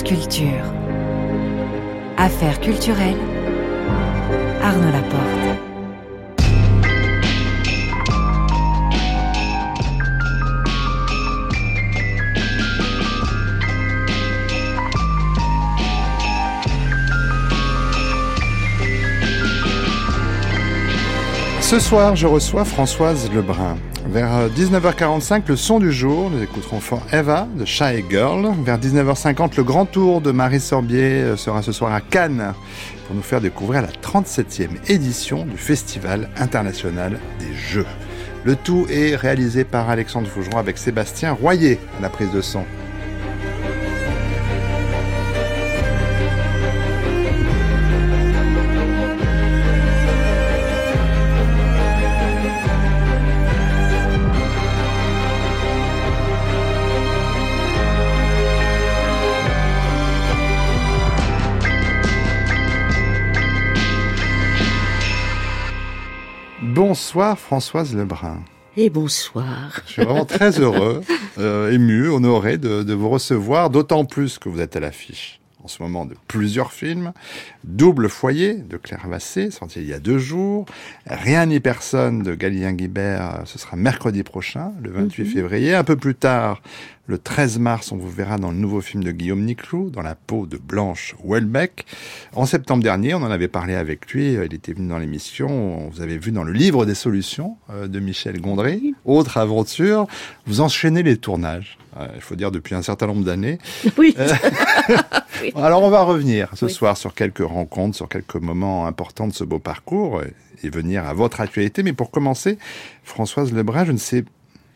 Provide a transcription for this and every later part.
Culture. Affaires culturelles. Arnaud Laporte. Ce soir, je reçois Françoise Lebrun. Vers 19h45, le son du jour, nous écouterons fort Eva de Shy Girl. Vers 19h50, le grand tour de Marie Sorbier euh, sera ce soir à Cannes pour nous faire découvrir la 37e édition du Festival international des Jeux. Le tout est réalisé par Alexandre Fougeron avec Sébastien Royer à la prise de son. Bonsoir Françoise Lebrun. Et bonsoir. Je suis vraiment très heureux, euh, ému, honoré de, de vous recevoir, d'autant plus que vous êtes à l'affiche en ce moment de plusieurs films. Double foyer de Claire Vassé, sorti il y a deux jours. Rien ni personne de Galien Guibert, ce sera mercredi prochain, le 28 février. Un peu plus tard, le 13 mars, on vous verra dans le nouveau film de Guillaume Niclou, dans la peau de Blanche Welbeck. En septembre dernier, on en avait parlé avec lui, il était venu dans l'émission, vous avez vu dans le livre des solutions euh, de Michel Gondry, autre aventure, vous enchaînez les tournages. Euh, il faut dire depuis un certain nombre d'années. Oui. Euh, Alors on va revenir ce soir sur quelques rencontres, sur quelques moments importants de ce beau parcours et venir à votre actualité. Mais pour commencer, Françoise Lebrun, je ne sais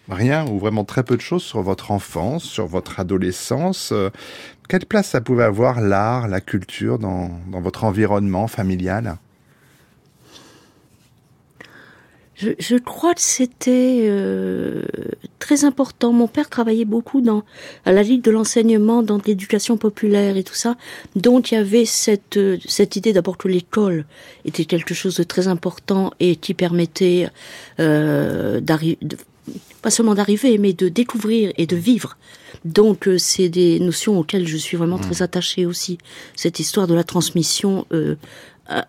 rien ou vraiment très peu de choses sur votre enfance, sur votre adolescence. Euh, quelle place ça pouvait avoir l'art, la culture dans, dans votre environnement familial? Je, crois que c'était euh, très important. Mon père travaillait beaucoup dans à la Ligue de l'enseignement, dans l'éducation populaire et tout ça. Donc il y avait cette euh, cette idée d'abord que l'école était quelque chose de très important et qui permettait d'arriver pas seulement d'arriver, mais de découvrir et de vivre. Donc euh, c'est des notions auxquelles je suis vraiment très attachée aussi. Cette histoire de la transmission euh,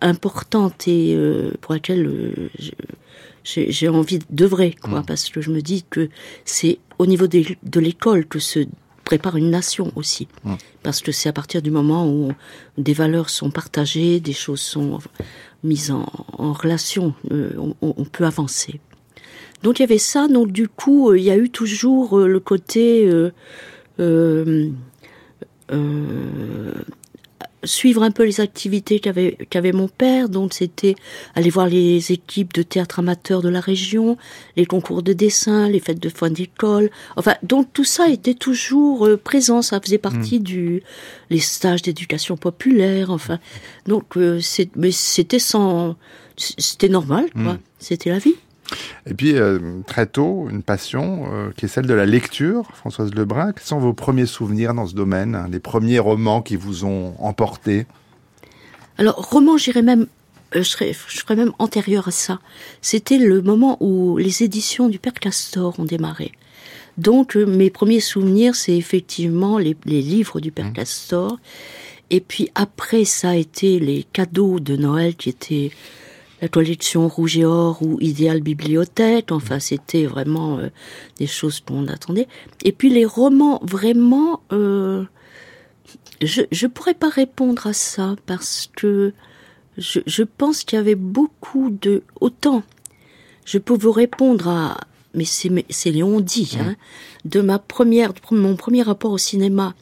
importante et euh, pour laquelle j'ai envie d'œuvrer, quoi, parce que je me dis que c'est au niveau des, de l'école que se prépare une nation aussi, parce que c'est à partir du moment où des valeurs sont partagées, des choses sont mises en, en relation, on, on peut avancer. Donc il y avait ça. Donc du coup, il y a eu toujours le côté euh, euh, euh, suivre un peu les activités qu'avait qu'avait mon père. Donc c'était aller voir les équipes de théâtre amateur de la région, les concours de dessin, les fêtes de fin d'école. Enfin, donc tout ça était toujours présent. Ça faisait partie du les stages d'éducation populaire. Enfin, donc c'est mais c'était sans c'était normal quoi. C'était la vie. Et puis, euh, très tôt, une passion euh, qui est celle de la lecture. Françoise Lebrun, quels sont vos premiers souvenirs dans ce domaine hein, Les premiers romans qui vous ont emporté? Alors, roman, j'irais même... Euh, je, serais, je serais même antérieure à ça. C'était le moment où les éditions du Père Castor ont démarré. Donc, mes premiers souvenirs, c'est effectivement les, les, livres du Père mmh. Castor. Et puis après, ça a été les cadeaux de Noël qui étaient la collection Rouge et Or ou Idéal Bibliothèque. Enfin, c'était vraiment euh, des choses qu'on attendait. Et puis les romans, vraiment, euh, je je pourrais pas répondre à ça parce que je, je pense qu'il y avait beaucoup de autant. Je peux vous répondre à mais c'est c'est Léon dit hein, de ma première mon premier rapport au cinéma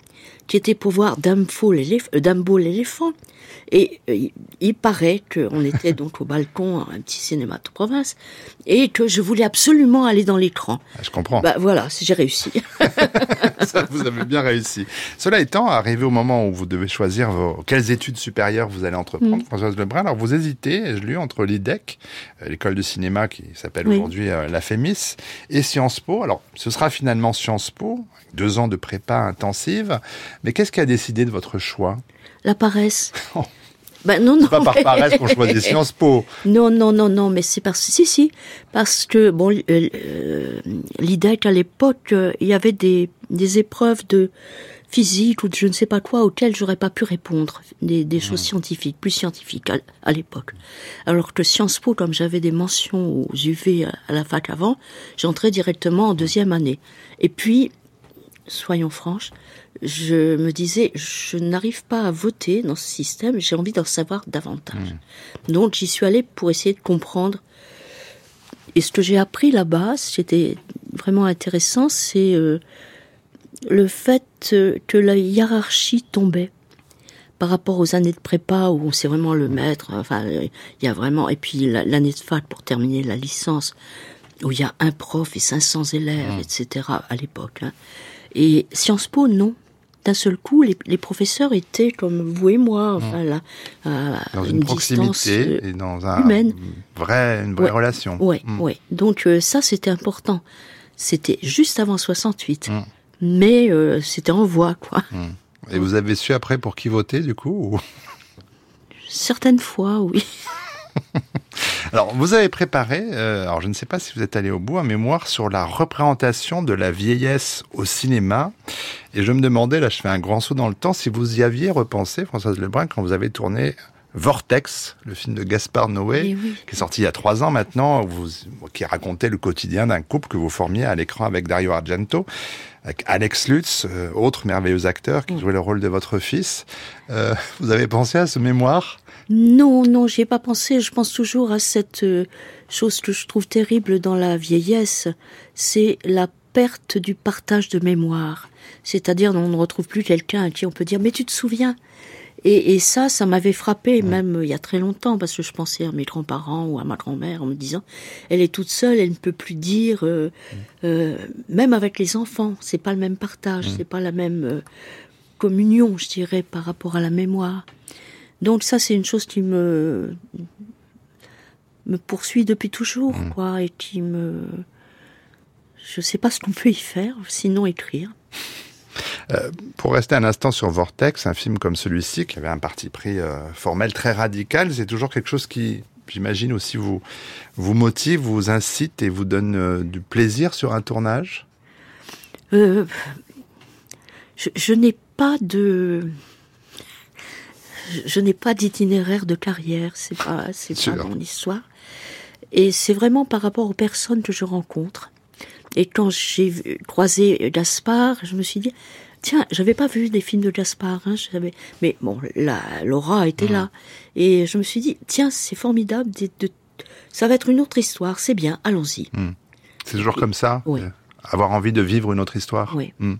qui était pour voir Dumbo l'éléphant. Et euh, il paraît qu'on était donc au balcon, un petit cinéma de province, et que je voulais absolument aller dans l'écran. Ah, je comprends. Bah voilà, j'ai réussi. Ça, vous avez bien réussi. Cela étant, arrivé au moment où vous devez choisir vos, quelles études supérieures vous allez entreprendre, mm. Françoise Lebrun, alors vous hésitez, ai-je lu, entre l'IDEC, euh, l'école de cinéma qui s'appelle oui. aujourd'hui euh, la FEMIS, et Sciences Po. Alors, ce sera finalement Sciences Po, deux ans de prépa intensive. Mais qu'est-ce qui a décidé de votre choix? La paresse. Ben non, non. pas par paresse qu'on choisit Sciences Po. Non, non, non, non, mais c'est parce si, si, parce que bon, euh, l'IDEC à l'époque, euh, il y avait des, des épreuves de physique ou de je ne sais pas quoi auxquelles j'aurais pas pu répondre, des, des choses scientifiques, plus scientifiques à, à l'époque. Alors que Sciences Po, comme j'avais des mentions aux UV à la fac avant, j'entrais directement en deuxième année. Et puis, soyons franches, je me disais, je n'arrive pas à voter dans ce système, j'ai envie d'en savoir davantage. Donc j'y suis allée pour essayer de comprendre. Et ce que j'ai appris là-bas, c'était vraiment intéressant, c'est euh, le fait euh, que la hiérarchie tombait par rapport aux années de prépa où c'est vraiment le maître. Enfin, il y a vraiment et puis la- l'année de fac pour terminer la licence où il y a un prof et 500 élèves, etc. à l'époque. hein. Et Sciences Po, non. D'un seul coup, les, les professeurs étaient comme vous et moi, enfin là, à Dans une, proximité euh, et dans un humaine. vrai, une vraie Ouais. relation. Ouais, Mm. ouais. Donc euh, ça, c'était important. C'était juste avant 68, Mm. mais euh, c'était en voie, quoi. Et vous avez su après pour qui voter du coup ou- Certaines fois, oui. Alors, vous avez préparé, euh, alors je ne sais pas si vous êtes allé au bout, un mémoire sur la représentation de la vieillesse au cinéma. Et je me demandais, là je fais un grand saut dans le temps, si vous y aviez repensé, Françoise Lebrun, quand vous avez tourné Vortex, le film de Gaspard Noé, Eh oui. qui est sorti il y a trois ans maintenant, vous, qui racontait le quotidien d'un couple que vous formiez à l'écran avec Dario Argento, avec Alex Lutz, euh, autre merveilleux acteur qui jouait le rôle de votre fils. Euh, vous avez pensé à ce mémoire? Non, non, j'y ai pas pensé. Je pense toujours à cette euh, chose que je trouve terrible dans la vieillesse, c'est la perte du partage de mémoire. C'est-à-dire, on ne retrouve plus quelqu'un à qui on peut dire, mais tu te souviens? Et, et ça, ça m'avait frappé, même euh, il y a très longtemps, parce que je pensais à mes grands-parents ou à ma grand-mère en me disant, elle est toute seule, elle ne peut plus dire, euh, euh, même avec les enfants, c'est pas le même partage, c'est pas la même euh, communion, je dirais, par rapport à la mémoire. Donc ça, c'est une chose qui me me poursuit depuis toujours, quoi, et qui me je sais pas ce qu'on peut y faire, sinon écrire. Pour rester un instant sur Vortex, un film comme celui-ci, qui avait un parti pris euh, formel très radical, c'est toujours quelque chose qui, j'imagine aussi, vous, vous motive, vous incite et vous donne euh, du plaisir sur un tournage? Euh, je, je n'ai pas de je, je n'ai pas d'itinéraire de carrière, c'est pas c'est pas mon histoire. Et c'est vraiment par rapport aux personnes que je rencontre. Et quand j'ai croisé Gaspard, je me suis dit tiens, j'avais pas vu des films de Gaspard, hein, je savais- mais bon, la Laura était là et je me suis dit tiens, c'est formidable de, de- ça va être une autre histoire, c'est bien, allons-y. C'est toujours comme ça? Oui. euh, Avoir envie de vivre une autre histoire? Oui. Hmm.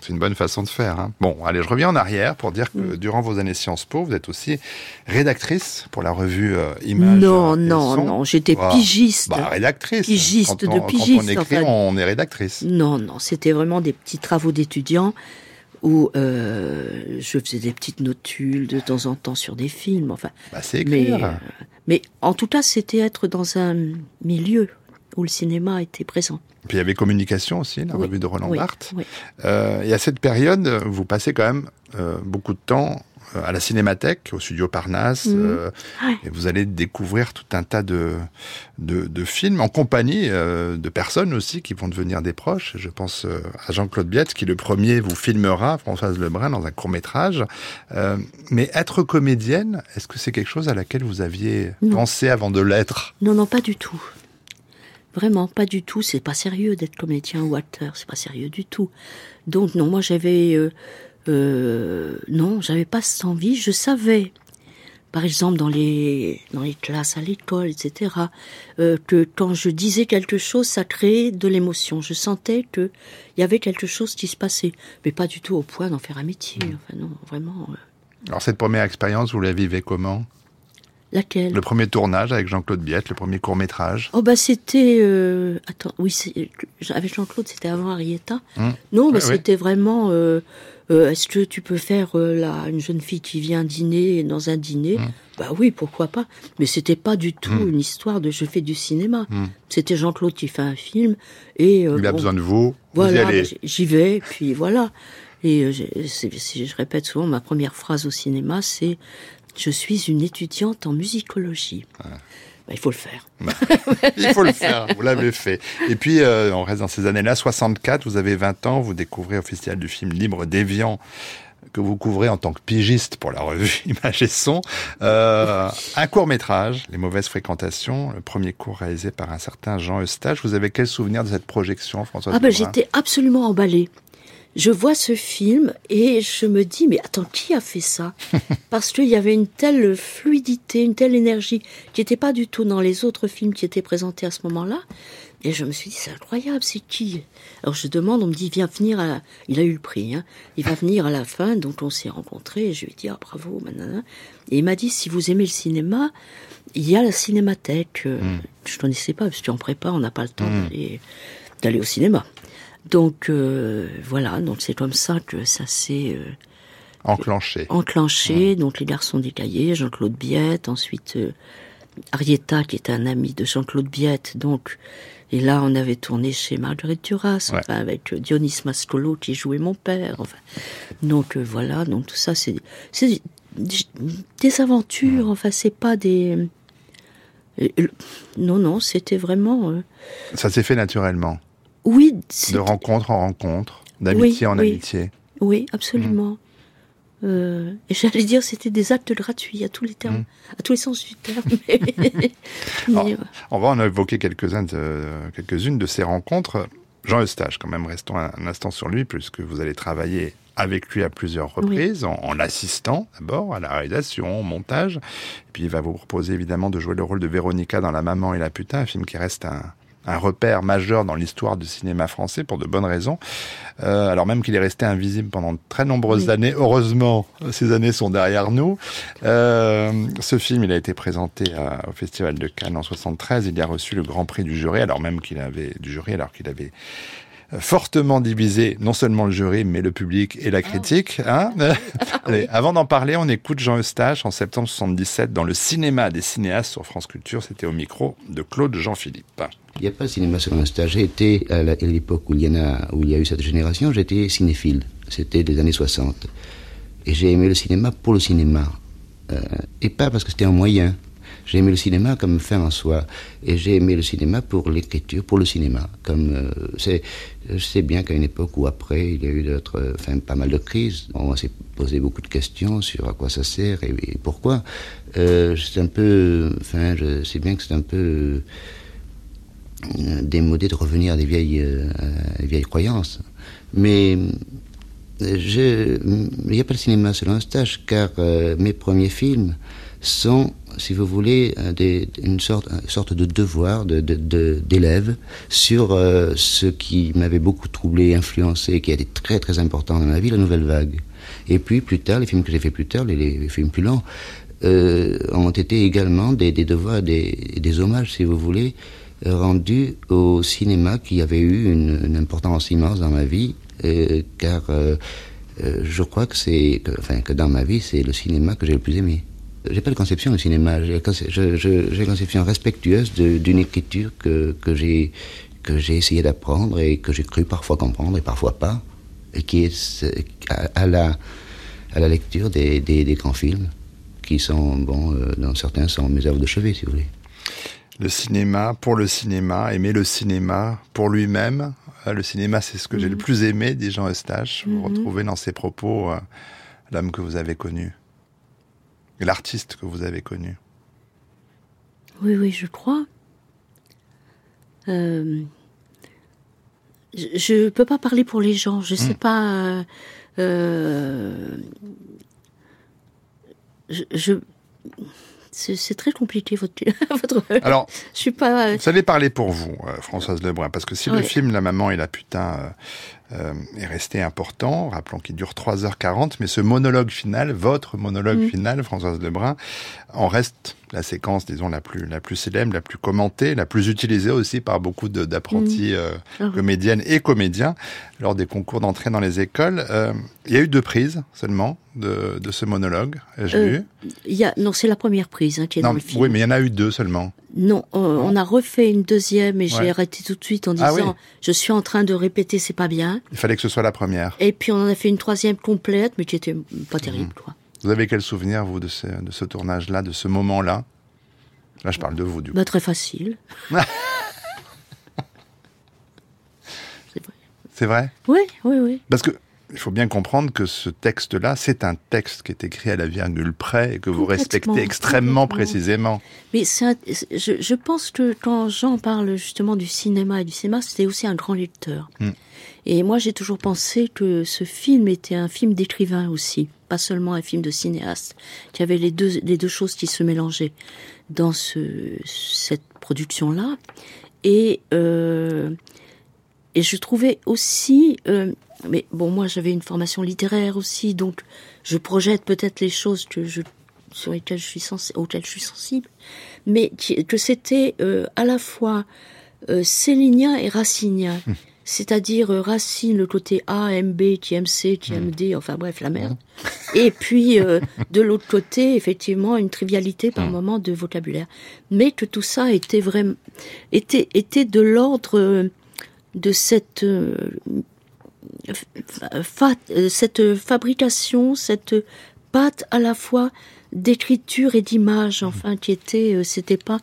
C'est une bonne façon de faire. hein. Bon, allez, je reviens en arrière pour dire que Mm. durant vos années Sciences Po, vous êtes aussi rédactrice pour la revue euh, Images. Non, non, Son. non, j'étais Ah, pigiste. Bah, rédactrice. Pigiste Quand on, de Quand on pigiste, écrit, enfin. on est rédactrice. Non, non, c'était vraiment des petits travaux d'étudiants où euh, je faisais des petites notules de temps en temps sur des films. Enfin, Bah, c'est écrire. euh, mais en tout cas, c'était être dans un milieu où le cinéma était présent. Puis il y avait communication aussi, la Oui, revue de Roland oui, Barthes. oui. Euh, et à cette période, vous passez quand même euh, beaucoup de temps euh, à la Cinémathèque, au studio Parnasse, Mhm. euh, Ouais. et vous allez découvrir tout un tas de, de, de films en compagnie euh, de personnes aussi qui vont devenir des proches. Je pense euh, à Jean-Claude Biette, qui le premier vous filmera, Françoise Lebrun, dans un court métrage. Mais être comédienne, est-ce que c'est quelque chose à laquelle vous aviez Non. pensé avant de l'être? Non, non, pas du tout. Vraiment, pas du tout. C'est pas sérieux d'être comédien ou acteur. C'est pas sérieux du tout. Donc, non, moi, j'avais. Euh, euh, non, j'avais pas cette envie. Je savais, par exemple, dans les, dans les classes à l'école, etc., euh, que quand je disais quelque chose, ça créait de l'émotion. Je sentais qu'il y avait quelque chose qui se passait. Mais pas du tout au point d'en faire un métier. Enfin, non, vraiment. Alors cette première expérience, vous la vivez comment? Laquelle? Le premier tournage avec Jean-Claude Biette, le premier court métrage. Oh bah c'était euh, attends oui avec Jean-Claude c'était avant Arietta. Hum. Non bah c'était vraiment euh, euh, est-ce que tu peux faire là une jeune fille qui vient dîner dans un dîner? Hum. Bah oui pourquoi pas. Mais c'était pas du tout Hum. une histoire de je fais du cinéma. C'était Jean-Claude qui fait un film et Il a besoin de vous, voilà bah, j'y vais puis voilà. Et c'est- je répète souvent ma première phrase au cinéma c'est je suis une étudiante en musicologie. bah, il faut le faire. il faut le faire, vous l'avez fait. Et puis, euh, on reste dans ces années-là, 64, vous avez 20 ans, vous découvrez au Festival du film Libre d'Evian que vous couvrez en tant que pigiste pour la revue Image et Son, euh, un court métrage, Les mauvaises fréquentations, le premier cours réalisé par un certain Jean Eustache. Vous avez quel souvenir de cette projection, François Ah ben j'étais absolument emballée je vois ce film et je me dis, mais attends, qui a fait ça? Parce qu'il y avait une telle fluidité, une telle énergie qui n'était pas du tout dans les autres films qui étaient présentés à ce moment-là. Et je me suis dit, c'est incroyable, c'est qui? Alors je demande, on me dit, viens venir à Il a eu le prix, hein. il va venir à la fin, donc on s'est rencontrés, et je lui ai dit, ah bravo, maintenant. Et il m'a dit, si vous aimez le cinéma, il y a la cinémathèque. Euh, hmm. Je ne connaissais pas, parce qu'en prépa, on n'a pas le temps hmm. d'aller au cinéma. Donc euh, voilà, donc c'est comme ça que ça s'est euh, enclenché. Enclenché. Donc les garçons des cahiers, Jean-Claude Biette, ensuite euh, Arietta qui était un ami de Jean-Claude Biette, donc et là on avait tourné chez Marguerite Duras, avec Dionys Mascolo qui jouait mon père. Enfin, donc voilà, donc tout ça c'est c'est des, aventures. Enfin c'est pas des non non c'était vraiment. Ça s'est fait naturellement. Oui. De rencontre en rencontre, d'amitié en amitié. Oui, absolument. Mm. Euh, et j'allais dire, c'était des actes gratuits à tous les termes, mm. à tous les sens du terme. On va en évoquer quelques-unes de, quelques de ces rencontres. Jean Eustache, quand même, restons un, instant sur lui, puisque vous allez travailler avec lui à plusieurs reprises, en, en l'assistant d'abord à la réalisation, au montage. Et puis il va vous proposer évidemment de jouer le rôle de Véronica dans La Maman et la Putain, un film qui reste un, un repère majeur dans l'histoire du cinéma français pour de bonnes raisons. Euh, alors même qu'il est resté invisible pendant de très nombreuses années. Heureusement, ces années sont derrière nous. Euh, ce film, il a été présenté au Festival de Cannes en 73. Il a reçu le Grand Prix du jury, alors même qu'il avait du jury, alors qu'il avait fortement divisé non seulement le jury, mais le public et la critique. Hein Allez, avant d'en parler, on écoute Jean Eustache en septembre 77 dans le cinéma des cinéastes sur France Culture. C'était au micro de Claude Jean-Philippe. Il n'y a pas de cinéma sur Eustache. J'ai été, à l'époque où, il y a, eu cette génération, j'étais cinéphile. C'était des années 60. Et j'ai aimé le cinéma pour le cinéma. Euh, et pas parce que c'était un moyen. J'ai aimé le cinéma comme fin en soi, et j'ai aimé le cinéma pour l'écriture, pour le cinéma. Comme euh, c'est, je sais bien qu'à une époque où après il y a eu d'autres, enfin pas mal de crises, on s'est posé beaucoup de questions sur à quoi ça sert et, pourquoi. Euh, c'est un peu, enfin, je sais bien que c'est un peu démodé de revenir à des vieilles, euh, vieilles croyances, mais je, il n'y a pas de cinéma selon un stage, car mes premiers films sont si vous voulez, une, sorte, une sorte de devoir d'élève sur euh, ce qui m'avait beaucoup troublé, influencé, qui a été très très important dans ma vie, la nouvelle vague. Et puis plus tard, les films que j'ai fait plus tard, les, films plus longs, euh, ont été également des, devoirs, des, hommages, si vous voulez, rendus au cinéma qui avait eu une, importance immense dans ma vie, euh, car euh, euh, je crois que c'est, enfin, que dans ma vie, c'est le cinéma que j'ai le plus aimé j'ai pas de conception du cinéma. J'ai une conception respectueuse d'une écriture que, que j'ai que j'ai essayé d'apprendre et que j'ai cru parfois comprendre et parfois pas, et qui est à, la à la lecture des, des, des grands films qui sont bon, dans certains sont mes œuvres de chevet, si vous voulez. Le cinéma pour le cinéma, aimer le cinéma pour lui-même. Euh, le cinéma, c'est ce que j'ai le mhm. plus aimé, dit Jean Eustache. Vous mhm. retrouvez dans ses propos euh, l'homme que vous avez connu l'artiste que vous avez connu. Oui, oui, je crois. Euh, je ne peux pas parler pour les gens. Je ne sais hmm. pas. Euh, je, c'est très compliqué votre, votre. Alors, je suis pas. Vous allez parler pour vous, Françoise Lebrun, parce que si le film La maman et la putain euh, est resté important. Rappelons qu'il dure 3h40, mais ce monologue final, votre monologue mm. final, Françoise Lebrun, en reste la séquence, disons, la plus, la plus célèbre, la plus commentée, la plus utilisée aussi par beaucoup d'apprentis mm. euh, ah comédiennes et comédiens lors des concours d'entrée dans les écoles. Euh, il y a eu deux prises seulement de, de ce monologue, j'ai. Y a, non, c'est la première prise hein, qui est dans le film. Oui, mais il y en a eu deux seulement. Non, on a refait une deuxième et j'ai arrêté tout de suite en ah disant je suis en train de répéter, c'est pas bien. Il fallait que ce soit la première. Et puis on en a fait une troisième complète, mais qui était pas terrible. Quoi. Vous avez quel souvenir vous de ce, de ce tournage-là, de ce moment-là? Là, je parle de vous, du coup. Bah, très facile. C'est vrai? Oui, oui, oui. Parce que il faut bien comprendre que ce texte-là, c'est un texte qui est écrit à la virgule près et que vous respectez extrêmement précisément. Mais je, je pense que quand Jean parle justement du cinéma et du cinéma, c'était aussi un grand lecteur. Mm. Et moi, j'ai toujours pensé que ce film était un film d'écrivain aussi, pas seulement un film de cinéaste, qu'il y avait les deux, les deux choses qui se mélangeaient dans ce, cette production-là. Et, euh, et je trouvais aussi, euh, mais bon, moi j'avais une formation littéraire aussi, donc je projette peut-être les choses que je, sur lesquelles je suis auxquelles je suis sensible, mais que c'était euh, à la fois euh, célinien et racinien. C'est-à-dire euh, Racine, le côté A, MB, qui aime C, qui aime D, enfin bref, la merde. Et puis, euh, de l'autre côté, effectivement, une trivialité par moment de vocabulaire. Mais que tout ça était vraiment, était, était de l'ordre euh, de cette, fa- cette fabrication, cette pâte à la fois d'écriture et d'image, enfin, qui était, euh, c'était pas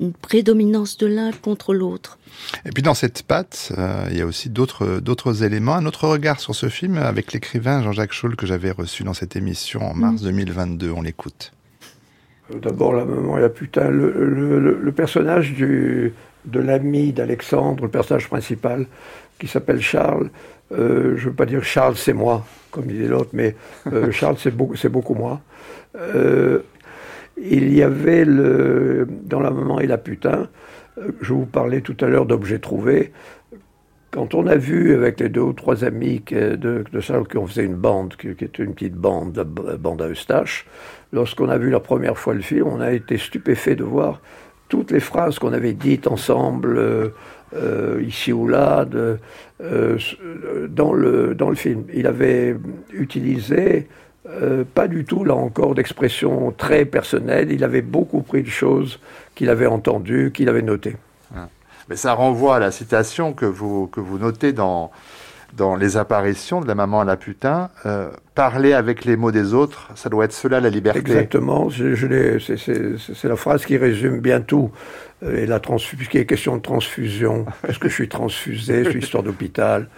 une prédominance de l'un contre l'autre. Et puis dans cette patte, euh, il y a aussi d'autres d'autres éléments. Un autre regard sur ce film avec l'écrivain Jean-Jacques Scholl que j'avais reçu dans cette émission en mars 2022. On l'écoute. Euh, D'abord, la maman et la putain. Le, le- le- le personnage du, de l'ami d'Alexandre, le personnage principal, qui s'appelle Charles, euh, je ne veux pas dire Charles, c'est moi, comme disait l'autre, mais euh, Charles, c'est beaucoup, c'est beaucoup moi. Euh, il y avait le, dans la maman et la putain, je vous parlais tout à l'heure d'objets trouvés. Quand on a vu avec les deux ou trois amis de, de ça, qu'on faisait une bande, qui, qui était une petite bande, bande à Eustache, lorsqu'on a vu la première fois le film, on a été stupéfait de voir toutes les phrases qu'on avait dites ensemble, euh, euh, ici ou là, euh, dans, le, dans le film. Il avait utilisé pas du tout, là encore, d'expressions très personnelles. Il avait beaucoup pris de choses qu'il avait entendues, qu'il avait notées. Mais ça renvoie à la citation que vous, que vous notez dans, dans les apparitions de la maman à la putain. euh, parler avec les mots des autres, ça doit être cela la liberté. Exactement, je, je l'ai- c'est- la phrase qui résume bien tout. Euh, Et la puisqu'il est question de transfusion, est-ce que je suis transfusé, je suis histoire d'hôpital,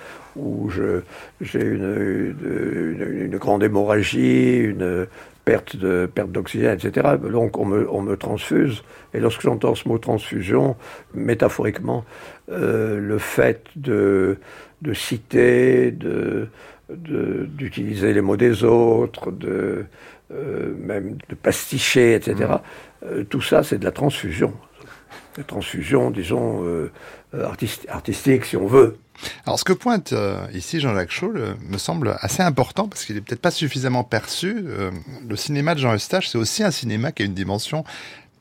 je- j'ai une, une, une- une grande hémorragie, une perte de perte d'oxygène, etc. Donc on me, on me transfuse. Et lorsque j'entends ce mot transfusion, métaphoriquement, euh, le fait de, de citer, de de- d'utiliser les mots des autres, de euh, même de pasticher, etc. Euh, tout ça, c'est de la transfusion. La transfusion, disons, euh, artiste- artistique, si on veut. Alors, ce que pointe euh, ici Jean-Jacques Scholl euh, me semble assez important parce qu'il est peut-être pas suffisamment perçu. Euh, le cinéma de Jean Eustache, c'est aussi un cinéma qui a une dimension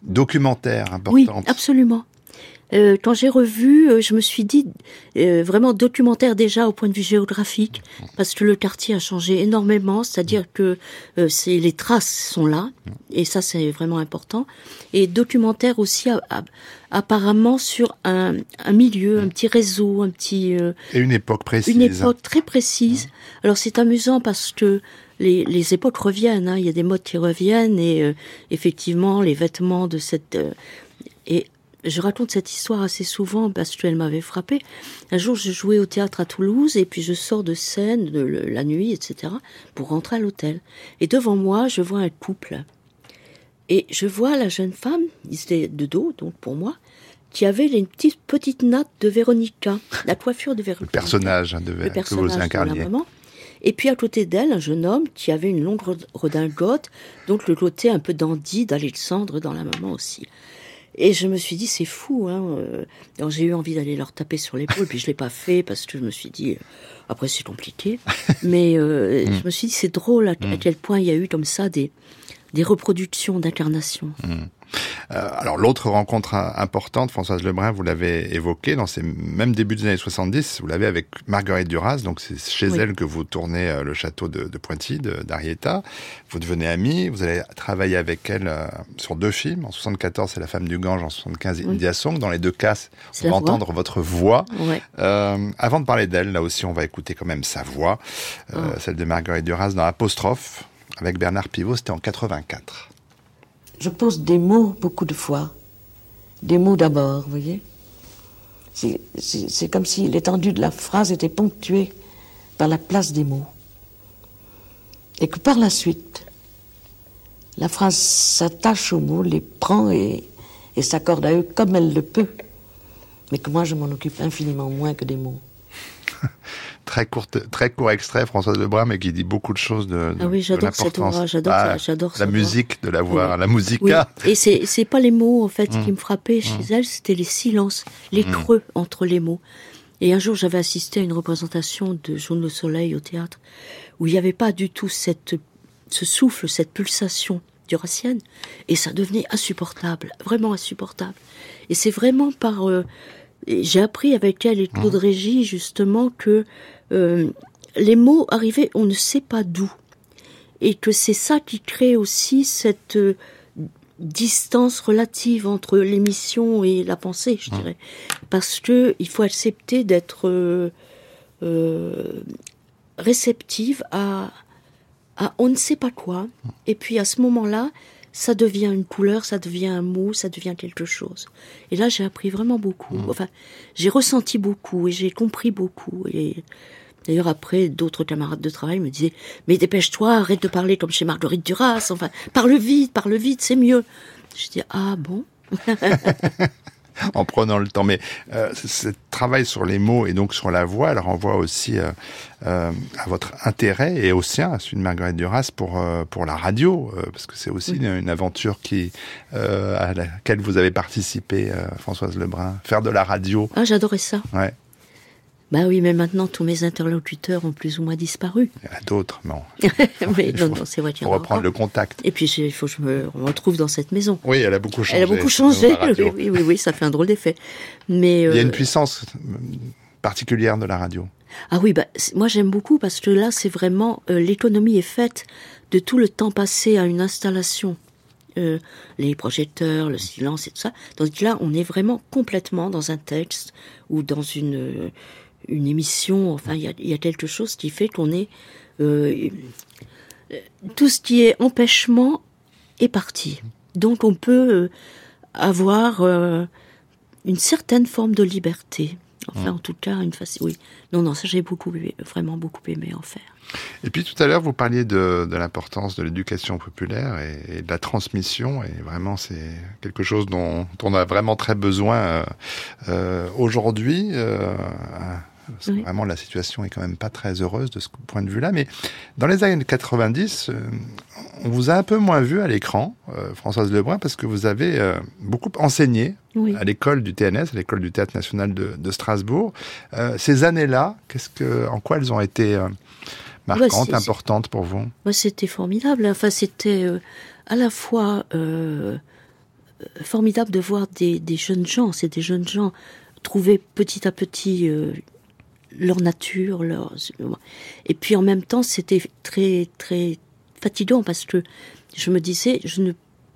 documentaire Oui, importante. absolument. Euh, quand j'ai revu, euh, je me suis dit euh, vraiment documentaire déjà au point de vue géographique, parce que le quartier a changé énormément, c'est-à-dire que euh, c'est les traces sont là, et ça c'est vraiment important. Et documentaire aussi a- a- apparemment sur un, un milieu, un petit réseau, un petit euh, Et une époque précise. une époque très précise. Alors c'est amusant parce que les, les époques reviennent, hein. il y a des modes qui reviennent et euh, effectivement les vêtements de cette... euh, et je raconte cette histoire assez souvent parce qu'elle m'avait frappé. Un jour je jouais au théâtre à Toulouse et puis je sors de scène de le- la nuit, etc. pour rentrer à l'hôtel. Et devant moi je vois un couple. Et je vois la jeune femme, ils étaient de dos, donc pour moi, qui avait les petites, petites nattes de Véronica, la coiffure de Le Véronica personnage hein, de, le que vous personnage de la incarniez. maman. Et puis à côté d'elle, un jeune homme qui avait une longue red- redingote, donc le côté un peu dandy d'Alexandre dans la maman aussi. Et je me suis dit, c'est fou. Hein. euh. Donc j'ai eu envie d'aller leur taper sur l'épaule, puis je l'ai pas fait parce que je me suis dit, euh, après c'est compliqué. Mais euh, je me suis dit, c'est drôle à, à quel point il y a eu comme ça des, des reproductions d'incarnation. Euh, alors l'autre rencontre importante, Françoise Lebrun, vous l'avez évoqué dans ces mêmes débuts des années 70, vous l'avez avec Marguerite Duras, donc c'est chez Oui. elle que vous tournez euh, le château de, de Pointy, d'Arietta. Vous devenez amie, vous allez travailler avec elle euh, sur deux films. En 74, c'est La femme du Gange, en 75, Oui. India Song. Dans les deux cas, on va voix. entendre votre voix. Euh, avant de parler d'elle, là aussi, on va écouter quand même sa voix, euh, celle de Marguerite Duras dans Apostrophe, avec Bernard Pivot, c'était en 84. Je pose des mots beaucoup de fois. Des mots d'abord, vous voyez C'est comme si l'étendue de la phrase était ponctuée par la place des mots. Et que par la suite, la phrase s'attache aux mots, les prend et, et s'accorde à eux comme elle le peut. Mais que moi, je m'en occupe infiniment moins que des mots. très court, très court extrait, Françoise Lebrun, mais qui dit beaucoup de choses de, ah oui, j'adore cet ouvrage, j'adore, ah, j'adore la musique de la voix, la musica. Et c'est, c'est pas les mots en fait qui me frappaient chez Hum. elle, c'était les silences, les creux entre les mots. Et un jour, j'avais assisté à une représentation de Jaune le Soleil au théâtre, où il n'y avait pas du tout cette, ce souffle, cette pulsation duracienne, et ça devenait insupportable, vraiment insupportable. Et c'est vraiment par euh, j'ai appris avec elle et Claude Régis justement que euh, les mots arrivaient, on ne sait pas d'où, et que c'est ça qui crée aussi cette euh, distance relative entre l'émission et la pensée, je dirais, parce que il faut accepter d'être euh, réceptive à, à on ne sait pas quoi, et puis à ce moment-là, ça devient une couleur, ça devient un mot, ça devient quelque chose. Et là, j'ai appris vraiment beaucoup. Enfin, j'ai ressenti beaucoup et j'ai compris beaucoup. Et d'ailleurs, après, d'autres camarades de travail me disaient Mais dépêche-toi, arrête de parler comme chez Marguerite Duras. Enfin, parle vite, parle vite, c'est mieux. Je dis Ah bon en prenant le temps. Mais euh, ce travail sur les mots et donc sur la voix, elle renvoie aussi euh, euh, à votre intérêt et au sien, à celui de Marguerite Duras, pour, pour la radio, parce que c'est aussi une, une, aventure qui, à laquelle vous avez participé, Françoise Lebrun. Faire de la radio. Ah, j'adorais ça. Ouais. Bah oui, mais maintenant tous mes interlocuteurs ont plus ou moins disparu. Il y en a d'autres, non. mais non, non, c'est vrai Pour reprendre le contact. Et puis il faut que je me retrouve dans cette maison. Oui, elle a beaucoup changé. Elle a beaucoup changé. Oui, oui, oui, oui, ça fait un drôle d'effet. Mais Il y a euh, une puissance particulière de la radio. Ah oui, bah, moi j'aime beaucoup parce que là c'est vraiment euh, l'économie est faite de tout le temps passé à une installation, Euh, les projecteurs, le silence et tout ça. Donc là on est vraiment complètement dans un texte ou dans une euh, une émission. Enfin il y a, il y a quelque chose qui fait qu'on est euh, tout ce qui est empêchement est parti. Donc on peut euh, avoir euh, une certaine forme de liberté. Enfin, en tout cas, une facile. Oui. Non, non, ça j'ai beaucoup, vraiment beaucoup aimé en faire. Et puis tout à l'heure, vous parliez de, de l'importance de l'éducation populaire et, et de la transmission. Et vraiment, c'est quelque chose dont, dont on a vraiment très besoin euh, euh, aujourd'hui. Parce que. Vraiment, la situation est quand même pas très heureuse de ce point de vue-là. Mais dans les années 90, euh, on vous a un peu moins vu à l'écran, euh, Françoise Lebrun, parce que vous avez euh, beaucoup enseigné Oui. à l'école du TNS, à l'école du Théâtre National de, de Strasbourg. Ces années-là, qu'est-ce que, en quoi elles ont été marquantes, c'est- importantes pour vous? Moi, c'était formidable. Enfin, c'était à la fois formidable de voir des, des jeunes gens, c'est des jeunes gens trouver petit à petit euh, leur nature, leur et puis en même temps, c'était très très fatigant parce que je me disais, je ne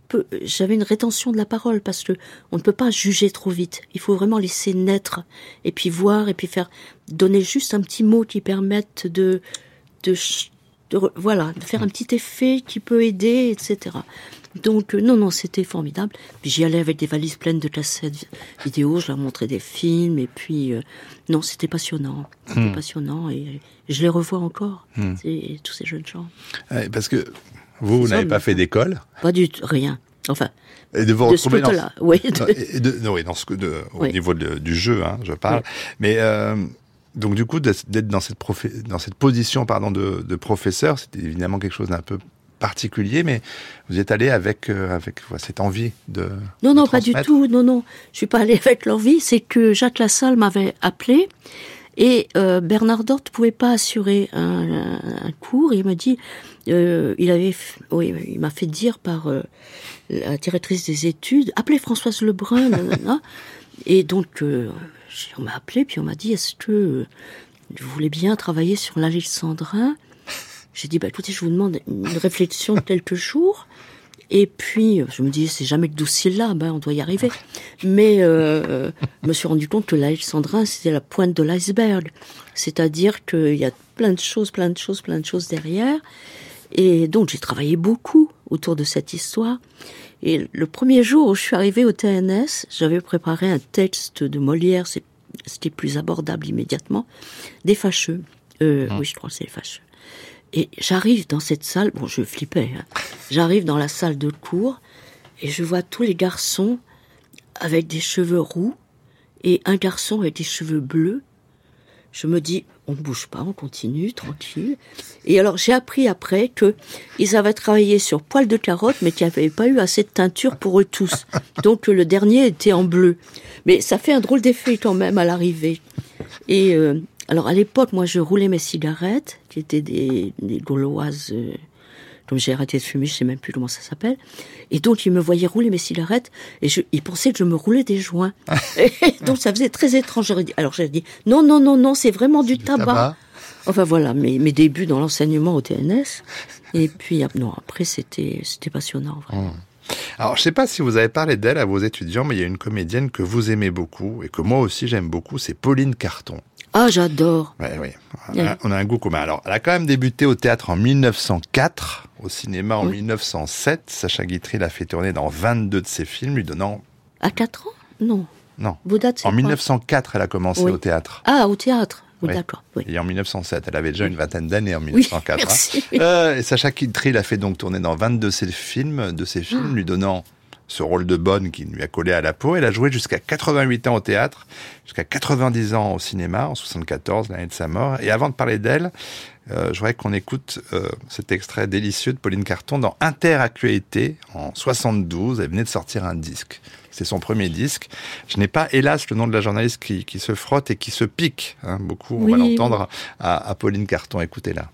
peux, j'avais une rétention de la parole parce que on ne peut pas juger trop vite. Il faut vraiment laisser naître et puis voir et puis faire donner juste un petit mot qui permette de de, de re- voilà, de faire un petit effet qui peut aider, etc. Donc euh, non, non, c'était formidable. Puis j'y allais avec des valises pleines de cassettes vidéo, je leur montrais des films, et puis euh, non, c'était passionnant, c'était passionnant, et je les revois encore, c'est- tous ces jeunes gens. Ouais, Parce que vous, vous n'avez pas fait d'école. Pas du tout, rien. Enfin, Et de vous retrouver dans, côté-là, oui. de- Non, et de, non, oui, dans ce que de, au Oui. niveau de- du jeu, hein, je parle. Oui. Mais euh, donc du coup, d'être cette dans cette position, pardon, de, de professeur, c'était évidemment quelque chose d'un peu particulier, mais vous êtes allé avec euh, avec cette envie de Non, de non, pas du tout. Non, non. Je suis pas allée avec l'envie. C'est que Jacques Lassalle m'avait appelé et euh, Bernard Dort pouvait pas assurer un, un- un cours. Il m'a dit, euh, il avait, oui, il m'a fait dire par la directrice des études, appelez Françoise Lebrun. nanana. et donc, on m'a appelé puis on m'a dit, est-ce que vous voulez bien travailler sur l'Alexandrin J'ai dit, bah écoutez, je vous demande une réflexion de quelques jours. Et puis, je me dis, c'est jamais que 12 syllabes, hein, on doit y arriver. Mais euh, je me suis rendu compte que l'alexandrin, c'était la pointe de l'iceberg. C'est-à-dire qu'il y a plein de choses, plein de choses, plein de choses derrière. Et donc, j'ai travaillé beaucoup autour de cette histoire. Et le premier jour où je suis arrivée au TNS, j'avais préparé un texte de Molière, c'était plus abordable immédiatement, des fâcheux. Euh, Oui, je crois que c'est les fâcheux. Et j'arrive dans cette salle, bon, je flippais, hein. j'arrive dans la salle de cours et je vois tous les garçons avec des cheveux roux et un garçon avec des cheveux bleus. Je me dis, on ne bouge pas, on continue, tranquille. Et alors, j'ai appris après que ils avaient travaillé sur poil de carotte, mais qu'il n'y avait pas eu assez de teinture pour eux tous. Donc, le dernier était en bleu. Mais ça fait un drôle d'effet quand même à l'arrivée. Et euh, alors, à l'époque, moi, je roulais mes cigarettes, qui étaient des, des gauloises. euh, comme j'ai arrêté de fumer, je sais même plus comment ça s'appelle. Et donc, ils me voyaient rouler mes cigarettes et je, ils pensaient que je me roulais des joints. Et donc, ça faisait très étrange. Alors, j'ai dit, non, non, non, non, c'est vraiment du, tabac. tabac. Enfin, voilà, mes, mes débuts dans l'enseignement au TNS. Et puis, non, après, c'était, c'était passionnant, vraiment. Alors, je sais pas si vous avez parlé d'elle à vos étudiants, mais il y a une comédienne que vous aimez beaucoup et que moi aussi j'aime beaucoup, c'est Pauline Carton. Ah, j'adore. Ouais, oui. Oui. On a un goût commun. Alors, elle a quand même débuté au théâtre en 1904, au cinéma en Oui. 1907. Sacha Guitry l'a fait tourner dans 22 de ses films, lui donnant... À 4 ans? Non. Non. C'est En quoi 1904, elle a commencé Oui. au théâtre. Ah, au théâtre. Oui, d'accord. Oui. Et en 1907, elle avait déjà une vingtaine d'années en Oui, 1904. hein. merci. Euh, et Sacha Guitry l'a fait donc tourner dans 22 de ses films, de ses Ah. films, lui donnant ce rôle de bonne qui lui a collé à la peau. Elle a joué jusqu'à 88 ans au théâtre, jusqu'à 90 ans au cinéma, en 74, l'année de sa mort. Et avant de parler d'elle, euh, je voudrais qu'on écoute euh, cet extrait délicieux de Pauline Carton dans Interactualité en 72. Elle venait de sortir un disque. C'est son premier disque. Je n'ai pas, hélas, le nom de la journaliste qui, qui se frotte et qui se pique. hein, beaucoup, on va l'entendre à, à Pauline Carton. Écoutez-la.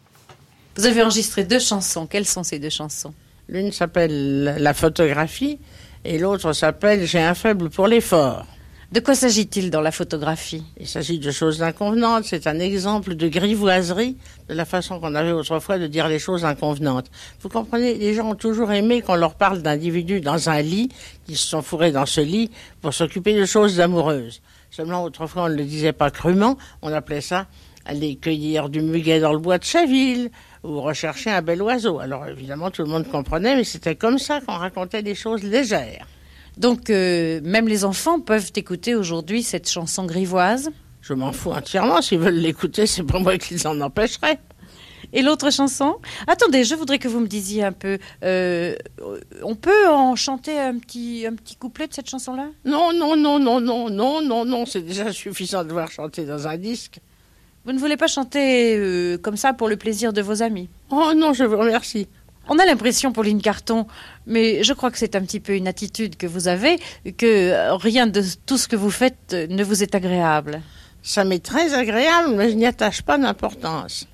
Vous avez enregistré deux chansons. Quelles sont ces deux chansons? L'une s'appelle La photographie et l'autre s'appelle J'ai un faible pour l'effort. De quoi s'agit-il dans la photographie? Il s'agit de choses inconvenantes. C'est un exemple de grivoiserie de la façon qu'on avait autrefois de dire les choses inconvenantes. Vous comprenez, les gens ont toujours aimé qu'on leur parle d'individus dans un lit, qui se sont fourrés dans ce lit pour s'occuper de choses amoureuses. Seulement, autrefois, on ne le disait pas crûment. On appelait ça aller cueillir du muguet dans le bois de Chaville ou rechercher un bel oiseau. Alors, évidemment, tout le monde comprenait, mais c'était comme ça qu'on racontait des choses légères. Donc, euh, même les enfants peuvent écouter aujourd'hui cette chanson grivoise? Je m'en fous entièrement. S'ils veulent l'écouter, c'est pas moi qui les en empêcherai. Et l'autre chanson? Attendez, je voudrais que vous me disiez un peu. euh, on peut en chanter un petit, un petit couplet de cette chanson-là? Non, non, non, non, non, non, non, non, c'est déjà suffisant de voir chanter dans un disque. Vous ne voulez pas chanter euh, comme ça pour le plaisir de vos amis Oh non, je vous remercie. On a l'impression, Pauline Carton, mais je crois que c'est un petit peu une attitude que vous avez, que euh, rien de tout ce que vous faites euh, ne vous est agréable. Ça m'est très agréable, mais je n'y attache pas d'importance.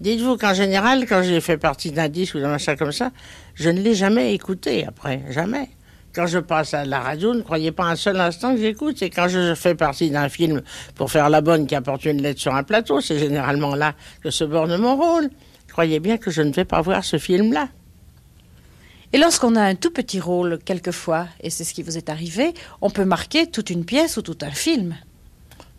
Dites-vous qu'en général, quand j'ai fait partie d'un disque ou d'un machin comme ça, je ne l'ai jamais écouté après, jamais. Quand je passe à la radio, ne croyez pas un seul instant que j'écoute. C'est quand je fais partie d'un film pour faire la bonne qui apporte une lettre sur un plateau, c'est généralement là que se borne mon rôle. Croyez bien que je ne vais pas voir ce film-là. Et lorsqu'on a un tout petit rôle, quelquefois, et c'est ce qui vous est arrivé, on peut marquer toute une pièce ou tout un film.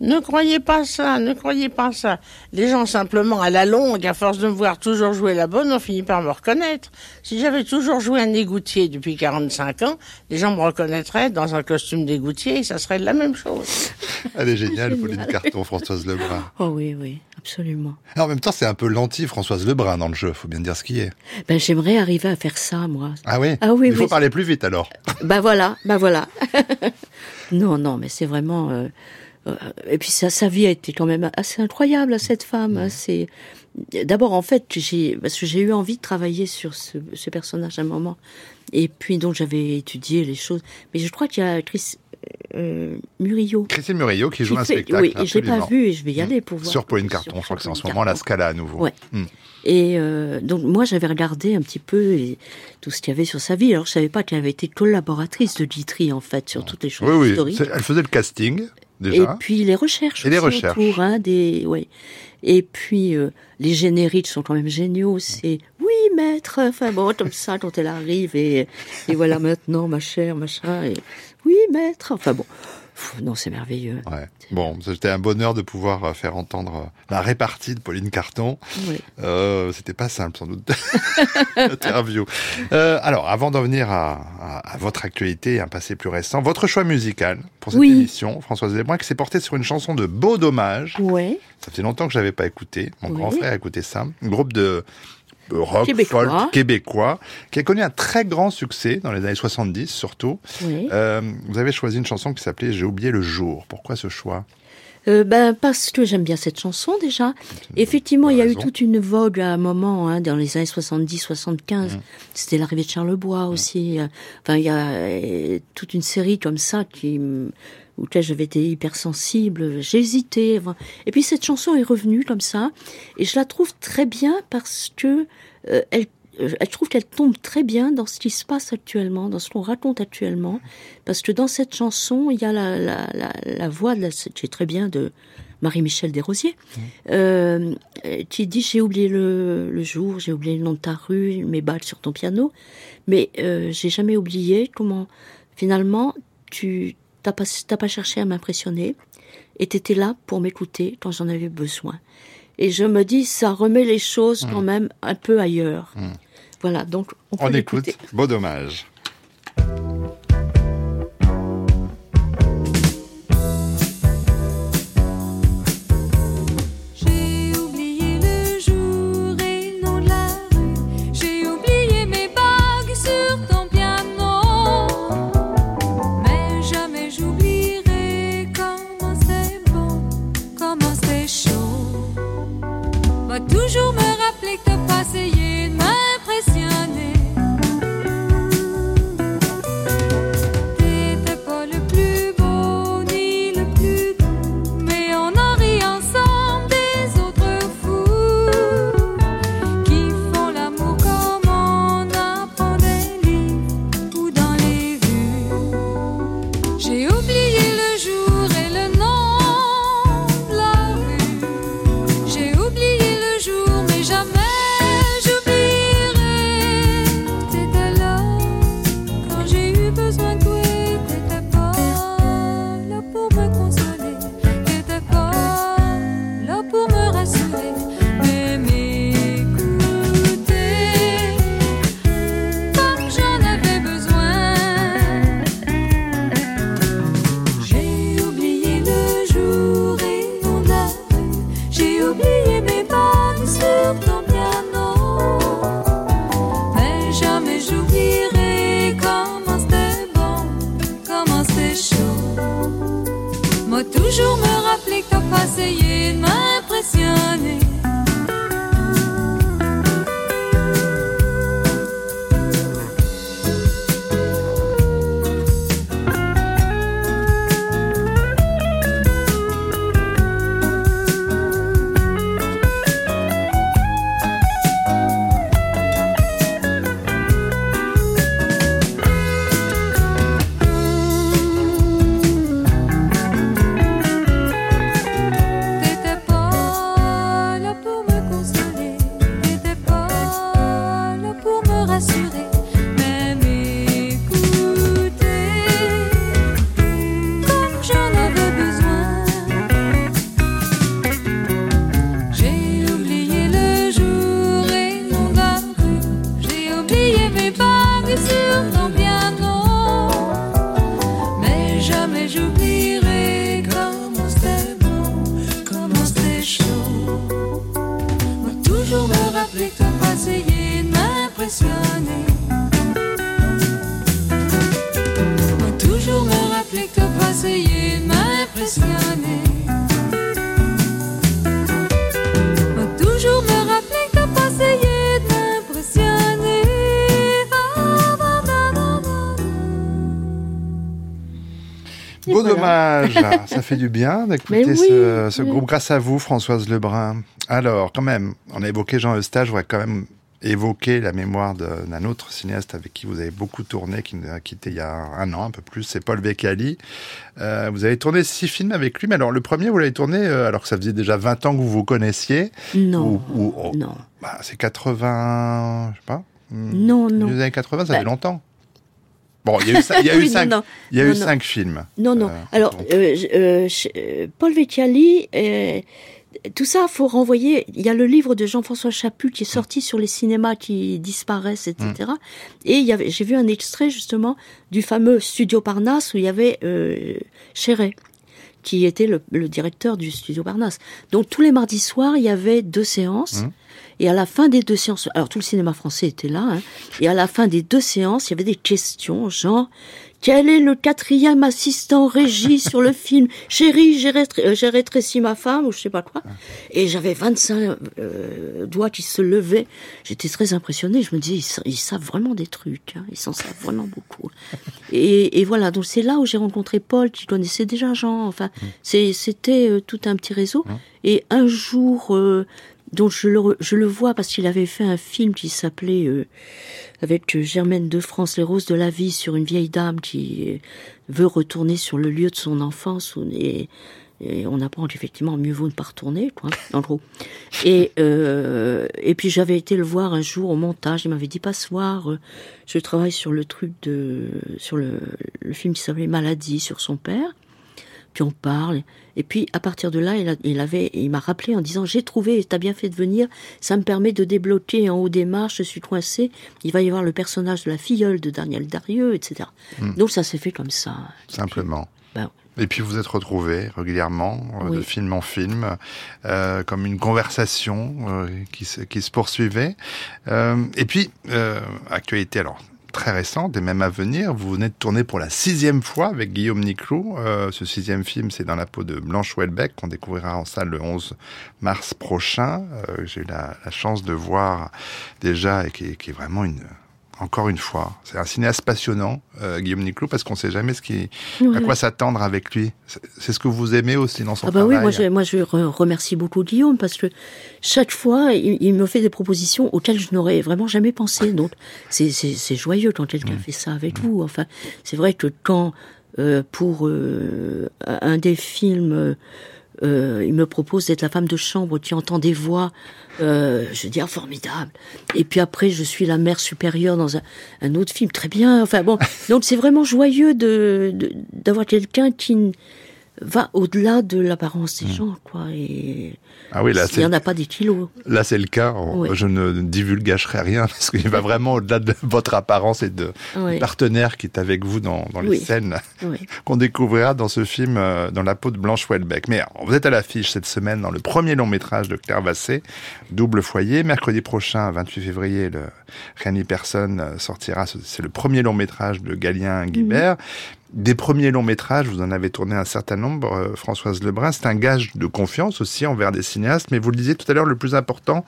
Ne croyez pas ça, ne croyez pas ça. Les gens simplement, à la longue, à force de me voir toujours jouer la bonne, ont fini par me reconnaître. Si j'avais toujours joué un égoutier depuis 45 ans, les gens me reconnaîtraient dans un costume d'égoutier et ça serait la même chose. Elle est géniale, Pauline Carton, Françoise Lebrun. Oh oui, oui, absolument. En même temps, c'est un peu l'anti-Françoise Lebrun dans le jeu, faut bien dire ce qui est. Ben, j'aimerais arriver à faire ça, moi. Ah oui Ah oui, Il faut oui. parler plus vite alors. Ben voilà, ben voilà. non, non, mais c'est vraiment. euh, et puis sa, sa vie a été quand même assez incroyable à cette femme. hein, C'est d'abord en fait j'ai parce que j'ai eu envie de travailler sur ce, ce personnage à un moment. Et puis donc j'avais étudié les choses. Mais je crois qu'il y a Chris euh, Murillo. Christine Murillo qui joue qui un fait- spectacle. Oui, et je l'ai pas vu et je vais y aller pour voir. Sur Pauline Carton, je crois que c'est en ce moment la Scala à nouveau. Ouais. Hmm. Et euh, donc moi j'avais regardé un petit peu et tout ce qu'il y avait sur sa vie. Alors je savais pas qu'elle avait été collaboratrice de Guitry en fait sur toutes les choses Oui, oui. historiques. Elle faisait le casting, Et puis les recherches. Et les recherches. Autour, hein, des, ouais. Et puis euh, les génériques sont quand même géniaux. C'est oui maître. Enfin bon comme ça quand elle arrive et, et voilà maintenant ma chère machin et oui maître. Enfin bon. Pff, non, c'est merveilleux. Ouais. Bon, c'était un bonheur de pouvoir euh, faire entendre euh, la répartie de Pauline Carton. Oui. Euh, c'était pas simple sans doute l'interview. Euh, alors, avant d'en venir à, à- à votre actualité, un passé plus récent, votre choix musical pour cette Oui. émission, Françoise Desbrun, qui s'est porté sur une chanson de Beau Dommage. Ouais. Ça fait longtemps que je l'avais pas écouté. Mon Oui. grand frère a écouté ça. Un groupe de rock, Québécois. folk, québécois, qui a connu un très grand succès dans les années 70 surtout. Oui. Euh, vous avez choisi une chanson qui s'appelait J'ai oublié le jour. Pourquoi ce choix? Euh, ben parce que j'aime bien cette chanson déjà. Effectivement, il y a eu toute une vogue à un moment hein, dans les années 70-75. Mmh. C'était l'arrivée de Charlebois aussi. euh, Enfin, il y a euh, toute une série comme ça qui m- auquel j'avais été hypersensible. J'ai hésité. Et puis cette chanson est revenue comme ça, et je la trouve très bien parce que euh, elle je trouve qu'elle tombe très bien dans ce qui se passe actuellement, dans ce qu'on raconte actuellement, parce que dans cette chanson, il y a la, la, la, la voix de qui est très bien de Marie-Michel Desrosiers, euh, euh, qui dit j'ai oublié le, le jour, j'ai oublié le nom de ta rue, mes balles sur ton piano, mais euh, j'ai jamais oublié comment finalement tu t'as pas t'as pas cherché à m'impressionner et t'étais là pour m'écouter quand j'en avais besoin. Et je me dis ça remet les choses quand même un peu ailleurs. Voilà, donc on peut On écoute. Beau Dommage. J'ai oublié le jour et le Beau voilà. dommage, ça fait du bien d'écouter oui, ce, ce oui. groupe grâce à vous, Françoise Lebrun. Alors, quand même, on a évoqué Jean Eustache, je voudrais quand même évoquer la mémoire d'un autre cinéaste avec qui vous avez beaucoup tourné, qui nous a quitté il y a un an, un peu plus, c'est Paul Beccali. Euh, vous avez tourné six films avec lui, mais alors le premier, vous l'avez tourné euh, alors que ça faisait déjà 20 ans que vous vous connaissiez. Non, Ou- ou- oh, non. bah, c'est 80, je sais pas. hmm, Non, non. Les années 80, ça Bah, fait longtemps. Bon, il y a eu, cin- il y a eu Oui, non, cinq, non. il y a eu non. cinq films. Non, non. Euh, Alors, donc, euh, je- euh, je- euh, Paul Vecchiali, tout ça, faut renvoyer. Il y a le livre de Jean-François Chaput qui est sorti sur les cinémas qui disparaissent, etc. Et il y avait, j'ai vu un extrait justement du fameux Studio Parnasse où il y avait euh, Chéret qui était le, le directeur du Studio Parnasse. Donc tous les mardis soirs, il y avait deux séances. Et à la fin des deux séances, alors tout le cinéma français était là, hein, et à la fin des deux séances, il y avait des questions, genre, quel est le quatrième assistant régie sur le film Chérie, j'ai rétr- euh, j'ai rétréci ma femme, ou je sais pas quoi. Et j'avais 25 euh, doigts qui se levaient. J'étais très impressionnée. Je me disais, ils, sa- ils savent vraiment des trucs. hein. Ils s'en savent vraiment beaucoup. Et, et voilà, donc c'est là où j'ai rencontré Paul, qui connaissait déjà Jean. Enfin, c'est- c'était euh, tout un petit réseau. Et un jour, euh, donc je le, je le vois parce qu'il avait fait un film qui s'appelait euh, avec euh, Germaine de France, Les Roses de la vie, sur une vieille dame qui veut retourner sur le lieu de son enfance. Et, et on apprend qu'effectivement, mieux vaut ne pas retourner, quoi, en gros. Et, euh, et puis j'avais été le voir un jour au montage. Il m'avait dit pas ce soir, euh, je travaille sur le truc de, sur le, le film qui s'appelait Maladie sur son père. Puis on parle. Et puis à partir de là, il, a- il avait, il m'a rappelé en disant j'ai trouvé, t'as bien fait de venir. Ça me permet de débloquer en haut des marches. Je suis coincé. Il va y avoir le personnage de la filleule de Daniel Darieux, etc. Mm. Donc ça s'est fait comme ça. Simplement. Ben, Et puis vous êtes retrouvés régulièrement, euh, Oui. de film en film, euh, comme une conversation euh, qui, se, qui se poursuivait. Euh, et puis, actualité alors très récente et même à venir, vous venez de tourner pour la sixième fois avec Guillaume Niclou. Euh, ce sixième film, c'est dans la peau de Blanche Houellebecq, qu'on découvrira en salle le 11 mars prochain. Euh, J'ai eu la, chance de voir déjà et qui, qui est vraiment une... Encore une fois, c'est un cinéaste passionnant, euh, Guillaume Niclou, parce qu'on ne sait jamais ce qui, Ouais, à quoi ouais. s'attendre avec lui C'est ce que vous aimez aussi dans son Ah bah oui, moi je, moi je re- remercie beaucoup Guillaume parce que chaque fois il, il me fait des propositions auxquelles je n'aurais vraiment jamais pensé. Donc c'est joyeux quand quelqu'un fait ça avec vous. Enfin, c'est vrai que quand euh, pour euh, un des films euh, il me propose d'être la femme de chambre qui entend des voix. Euh, je dis ah, formidable. Et puis après, je suis la mère supérieure dans un, un autre film, très bien. Enfin bon, donc c'est vraiment joyeux de de- d'avoir quelqu'un qui va au-delà de l'apparence des gens, quoi. Et Ah oui, là, il n'y en a pas des kilos. là c'est le cas. Oui. Je ne divulgacherai rien parce qu'il va vraiment au-delà de votre apparence et de Oui. partenaire qui est avec vous dans, dans les Oui. scènes qu'on découvrira dans ce film euh, dans la peau de Blanche Houellebecq. Mais alors, vous êtes à l'affiche cette semaine dans le premier long métrage de Claire Vassé, Double foyer. Mercredi prochain, 28 février, le Rien ni personne euh, sortira. Ce- C'est le premier long métrage de Galien Guibert. Des premiers longs métrages, vous en avez tourné un certain nombre, euh, Françoise Lebrun. C'est un gage de confiance aussi envers des cinéastes. Mais vous le disiez tout à l'heure, le plus important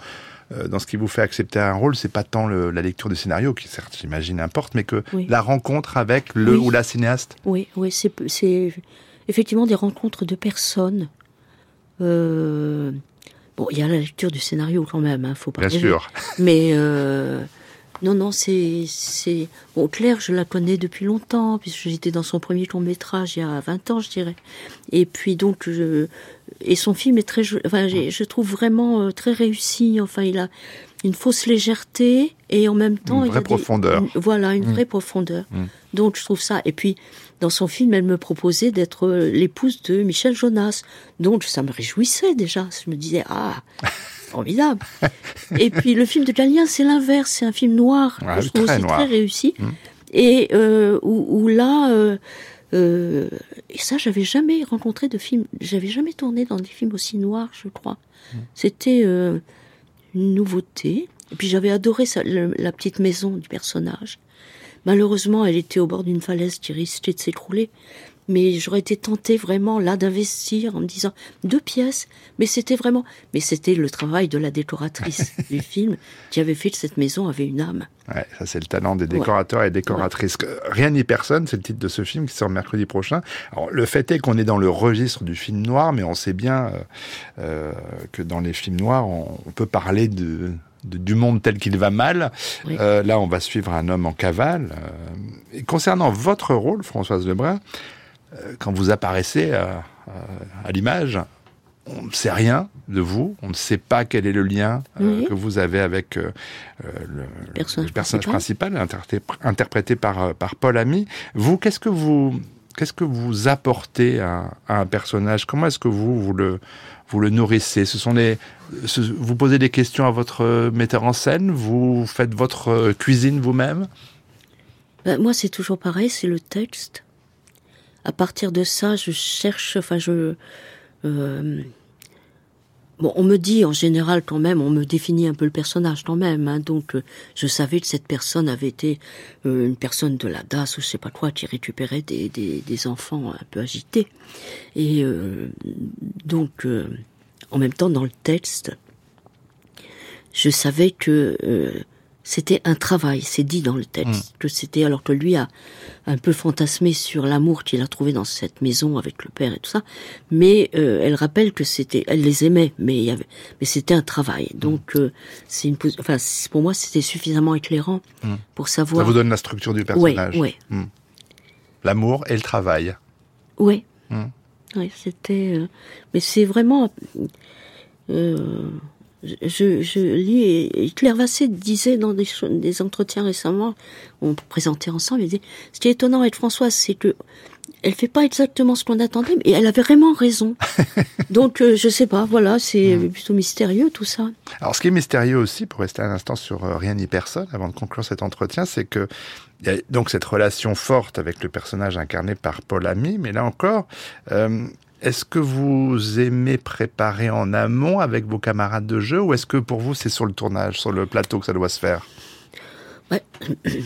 euh, dans ce qui vous fait accepter un rôle, c'est pas tant le- la lecture du scénario, qui certes, j'imagine, importe, mais que Oui. la rencontre avec le Oui. ou la cinéaste. Oui, oui, c'est c'est effectivement des rencontres de personnes. Euh, bon, il y a la lecture du scénario quand même, hein, faut pas Bien rêver. sûr. Mais euh, non, non, c'est c'est bon. Claire, je la connais depuis longtemps puisque j'étais dans son premier court métrage il y a 20 ans, je dirais. Et puis donc, je, et son film est très, enfin, je trouve vraiment euh, très réussi. Enfin, il a une fausse légèreté et en même temps, il vraie a des- profondeur. une- voilà, une Mm. vraie profondeur. Mm. Donc, je trouve ça. Et puis, dans son film, elle me proposait d'être euh, l'épouse de Michel Jonas. Donc, ça me réjouissait déjà. Je me disais, ah, formidable. Et puis, le film de Galien, c'est l'inverse. C'est un film noir. Ouais, que je trouve très aussi noir. très réussi. Mm. Et euh, où, où là, euh, euh, et ça, j'avais jamais rencontré de film. J'avais jamais tourné dans des films aussi noirs, je crois. Mm. C'était une nouveauté. Et puis, j'avais adoré le- la petite maison du personnage. Malheureusement, elle était au bord d'une falaise qui risquait de s'écrouler. Mais j'aurais été tentée vraiment là d'investir en me disant deux pièces. Mais c'était vraiment, mais c'était le travail de la décoratrice du film qui avait fait que cette maison avait une âme. Ouais, ça c'est le talent des décorateurs et décoratrices. Rien ni personne, c'est le titre de ce film qui sort mercredi prochain. Alors le fait est qu'on est dans le registre du film noir, mais on sait bien euh, euh, que dans les films noirs, on, on peut parler de, de- du monde tel qu'il va mal. Oui. Euh, là, on va suivre un homme en cavale. Euh, et concernant votre rôle, Françoise Lebrun, quand vous apparaissez à, à- à l'image, on ne sait rien de vous, on ne sait pas quel est le lien euh, Oui. que vous avez avec euh, euh, le, personnage le personnage principal. interprété, par, euh, par Paul Ami. Vous, qu'est-ce que vous, qu'est-ce que vous apportez à, à un personnage? Comment est-ce que vous, vous le, vous le nourrissez? Ce sont les, ce- vous posez des questions à votre euh, metteur en scène, vous faites votre euh, cuisine vous-même? Ben, moi, c'est toujours pareil, c'est le texte. À partir de ça, je cherche, enfin, je. euh, bon, on me dit en général quand même, on me définit un peu le personnage quand même. hein, donc, euh, je savais que cette personne avait été euh, une personne de la DAS ou je sais pas quoi qui récupérait des, enfants un peu agités. Et donc, en même temps, dans le texte, je savais que c'était un travail, c'est dit dans le texte, que c'était alors que lui a un peu fantasmé sur l'amour qu'il a trouvé dans cette maison avec le père et tout ça, mais euh, elle rappelle que c'était, elle les aimait, mais il y avait, mais c'était un travail. Donc euh, c'est une, enfin pour moi c'était suffisamment éclairant Mm. pour Ça savoir. vous donne la structure du personnage. Ouais, L'amour et le travail. ouais, Mm. ouais, c'était, euh, mais c'est vraiment. euh, je, je lis et, Claire Vassé disait dans des, entretiens récemment, on présentait ensemble, elle disait, ce qui est étonnant avec Françoise, c'est que elle fait pas exactement ce qu'on attendait, mais elle avait vraiment raison. Donc euh, je sais pas, voilà, c'est plutôt mystérieux tout ça. Alors, ce qui est mystérieux aussi, pour rester un instant sur euh, Rien ni personne, avant de conclure cet entretien, c'est que il y a donc cette relation forte avec le personnage incarné par Paul Ami, mais là encore, euh, est-ce que vous aimez préparer en amont avec vos camarades de jeu, ou est-ce que pour vous c'est sur le tournage, sur le plateau que ça doit se faire? Ouais.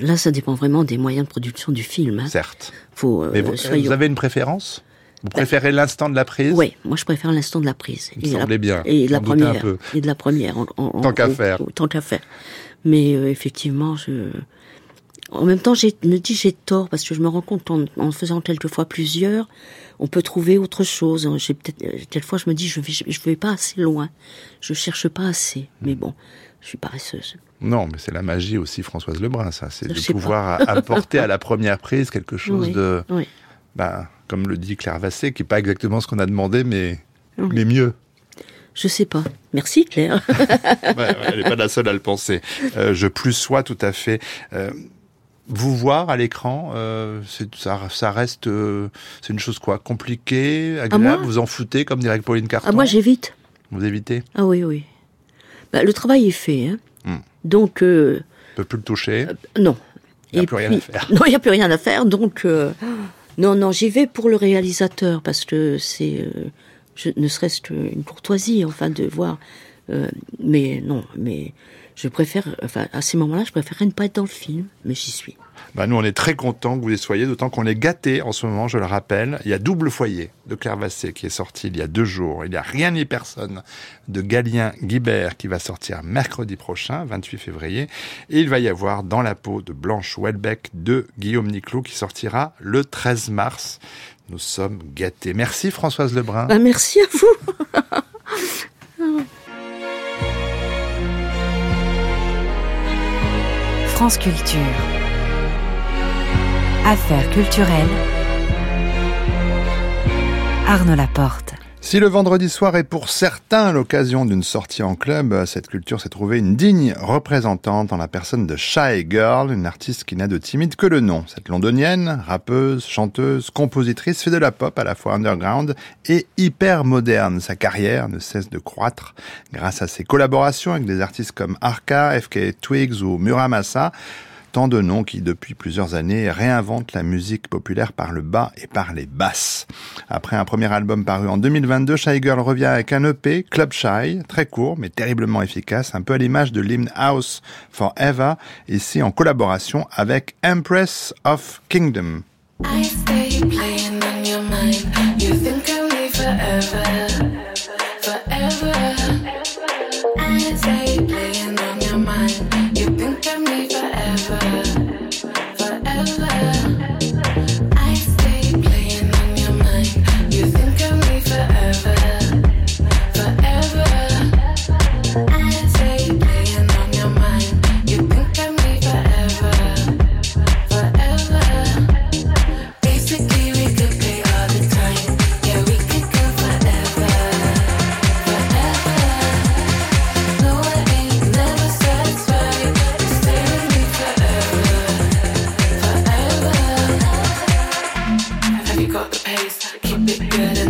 Là, ça dépend vraiment des moyens de production du film. Hein. Certes. Faut, euh, Mais vous, soyons- vous avez une préférence? Vous préférez l'instant de la prise? Ouais, moi je préfère l'instant de la prise. Il me semblait bien. Et de la première. Et de la première. en- Tant qu'à faire. Tant qu'à faire. Mais euh, effectivement, je. En même temps, j'ai me dis j'ai tort parce que je me rends compte en, en faisant quelquefois plusieurs, on peut trouver autre chose. J'ai peut-être euh, quelquefois je me dis je vais je vais pas assez loin, je cherche pas assez. Mais Hmm. bon, je suis paresseuse. Non, mais c'est la magie aussi, Françoise Lebrun, ça. C'est Je de pouvoir apporter à la première prise quelque chose Oui, de, oui. ben, comme le dit Claire Vassé, qui n'est pas exactement ce qu'on a demandé, mais, Oui. mais mieux. Je sais pas. Merci Claire. Ouais, ouais, elle n'est pas la seule à le penser. Euh, je plus sois tout à fait. Euh, vous voir à l'écran, euh, ça, ça reste, euh, c'est une chose quoi, compliquée, agréable. moi vous en foutez, comme dirait Pauline Carton. ah moi j'évite. Vous évitez, Ah oui oui. Bah, le travail est fait. Hein. Hmm. Donc euh, on peut plus le toucher. Non. Il n'y a Et plus rien à faire. Non, il n'y a plus rien à faire. Donc, euh, non, non, j'y vais pour le réalisateur parce que c'est, euh, ne serait-ce qu'une courtoisie, enfin, de voir. euh, mais non, mais je préfère, enfin, à ces moments-là, je préférerais ne pas être dans le film, mais j'y suis. Bah, nous, on est très contents que vous y soyez, d'autant qu'on est gâtés en ce moment, je le rappelle. Il y a Double Foyer de Claire Vassé qui est sorti il y a deux jours. Il y a Rien ni personne de Galien Guibert qui va sortir mercredi prochain, 28 février. Et il va y avoir Dans la peau de Blanche Welbeck de Guillaume Niclot qui sortira le 13 mars. Nous sommes gâtés. Merci Françoise Lebrun. Bah, merci à vous. France. Affaires culturelles. Arnaud Laporte. Si le vendredi soir est pour certains l'occasion d'une sortie en club, cette culture s'est trouvée une digne représentante en la personne de Shy Girl, une artiste qui n'a de timide que le nom. Cette londonienne, rappeuse, chanteuse, compositrice, fait de la pop à la fois underground et hyper moderne. Sa carrière ne cesse de croître grâce à ses collaborations avec des artistes comme Arca, FK Twigs ou Muramasa. De noms qui, depuis plusieurs années, réinventent la musique populaire par le bas et par les basses. Après un premier album paru en 2022, Shy Girl revient avec un EP, Club Shy, très court mais terriblement efficace, un peu à l'image de l'hymne House Forever, ici en collaboration avec Empress of Kingdom.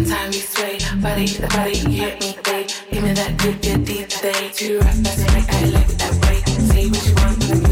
Me sway. Body, the body, you hit me, babe. Give me that good, good, deep, babe. Do right, that's it, I like it that way. Say what you want,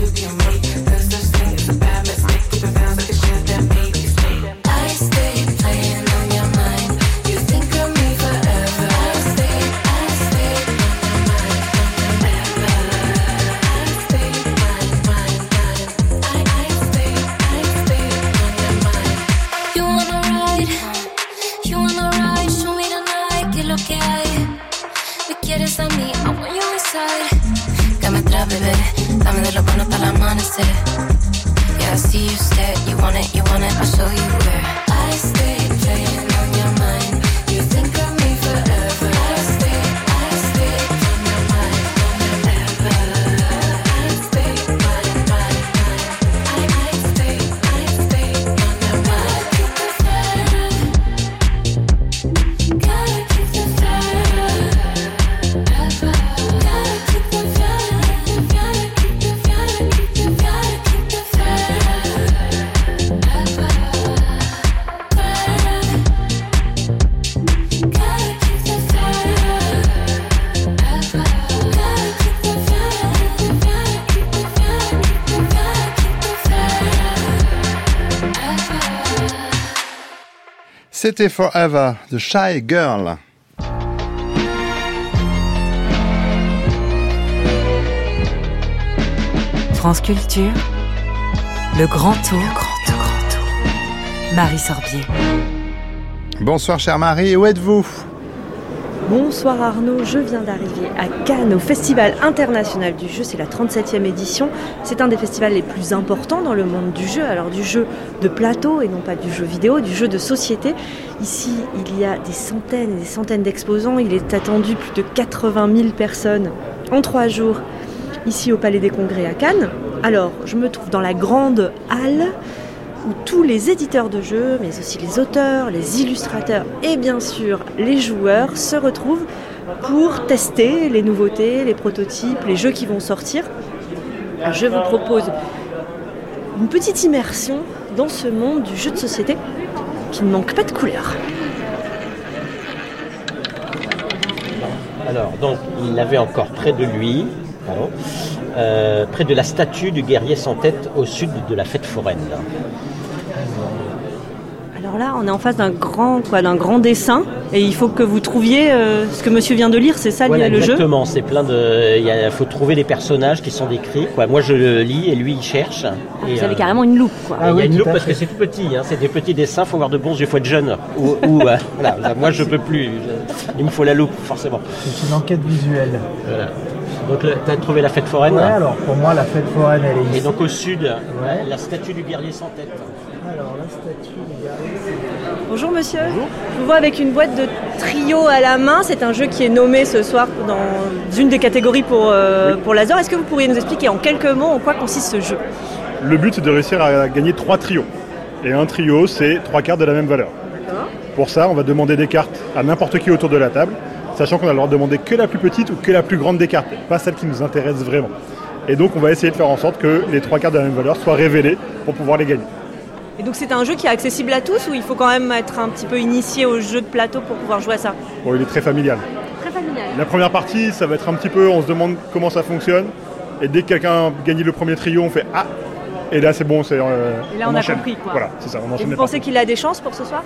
C'était Forever de Shy Girl. France Culture, le grand tour, grand tour, grand tour. Marie Sorbier. Bonsoir chère Marie, où êtes-vous? Bonsoir Arnaud, je viens d'arriver à Cannes au Festival international du jeu, c'est la 37e édition. C'est un des festivals les plus importants dans le monde du jeu, alors du jeu de plateau et non pas du jeu vidéo, du jeu de société. Ici, il y a des centaines et des centaines d'exposants, il est attendu plus de 80 000 personnes en trois jours ici au Palais des Congrès à Cannes. Alors, je me trouve dans la grande halle où tous les éditeurs de jeux, mais aussi les auteurs, les illustrateurs et bien sûr les joueurs se retrouvent pour tester les nouveautés, les prototypes, les jeux qui vont sortir. Je vous propose une petite immersion dans ce monde du jeu de société qui ne manque pas de couleurs. Alors, donc, il avait encore près de lui, pardon, euh, près de la statue du guerrier sans tête au sud de la fête foraine. Alors là, on est en face d'un grand, quoi, d'un grand dessin, et il faut que vous trouviez euh, ce que Monsieur vient de lire. C'est ça Voilà, le jeu. exactement, c'est plein de. Il faut trouver les personnages qui sont décrits. Quoi. Moi, je le lis et lui, il cherche. Et, Vous avez euh, carrément une loupe, quoi. il y a une loupe parce que c'est tout petit, hein, c'est des petits dessins, faut avoir de bons yeux, faut être jeune. Ou, ou, euh, voilà, moi je peux plus, Je- il me faut la loupe forcément. C'est une enquête visuelle. Voilà. Donc tu as trouvé la fête foraine Ouais, alors pour moi, la fête foraine, elle est Et ici. donc au sud, la statue du guerrier sans tête. Alors, la statue Bonjour monsieur. Je vous vois avec une boîte de trio à la main. C'est un jeu qui est nommé ce soir dans une des catégories pour, euh, pour l'Azor. Est-ce que vous pourriez nous expliquer en quelques mots en quoi consiste ce jeu? Le but, c'est de réussir à gagner trois trios. Et un trio, c'est trois cartes de la même valeur. Pour ça, on va demander des cartes à n'importe qui autour de la table, sachant qu'on a le droit de demander que la plus petite ou que la plus grande des cartes, pas celle qui nous intéresse vraiment. Et donc, on va essayer de faire en sorte que les trois cartes de la même valeur soient révélées pour pouvoir les gagner. Et donc c'est un jeu qui est accessible à tous ou il faut quand même être un petit peu initié au jeu de plateau pour pouvoir jouer à ça? Bon, il est très familial. Très familial. La première partie, ça va être un petit peu, on se demande comment ça fonctionne. Et dès que quelqu'un gagne le premier trio, on fait Ah Et là, c'est bon, c'est. euh, Et là on, a enchaîne. compris quoi. Voilà, c'est ça, on Et enchaîne vous pensez qu'il a des chances pour ce soir?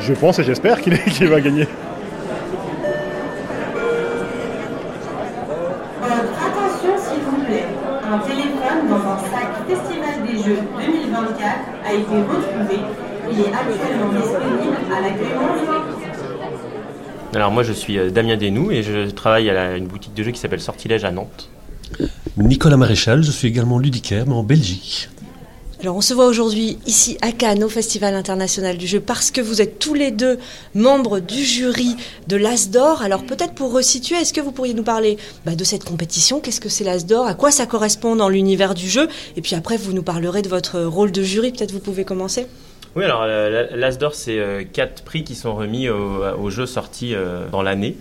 Je pense et j'espère qu'il qu'il va gagner. A été retrouvé. Il est actuellement disponible à l'accueil Alors moi je suis euh, Damien Desnoux et je travaille à la- une boutique de jeux qui s'appelle Sortilège à Nantes. Nicolas Maréchal, je suis également ludicaire, mais en Belgique. Alors on se voit aujourd'hui ici à Cannes au Festival international du jeu parce que vous êtes tous les deux membres du jury de l'As d'Or. Alors peut-être pour resituer, est-ce que vous pourriez nous parler bah, de cette compétition? Qu'est-ce que c'est l'As d'Or? À quoi ça correspond dans l'univers du jeu? Et puis après vous nous parlerez de votre rôle de jury. Peut-être vous pouvez commencer Oui alors euh, l'As d'Or c'est euh, quatre prix qui sont remis aux, jeux sortis euh, dans l'année.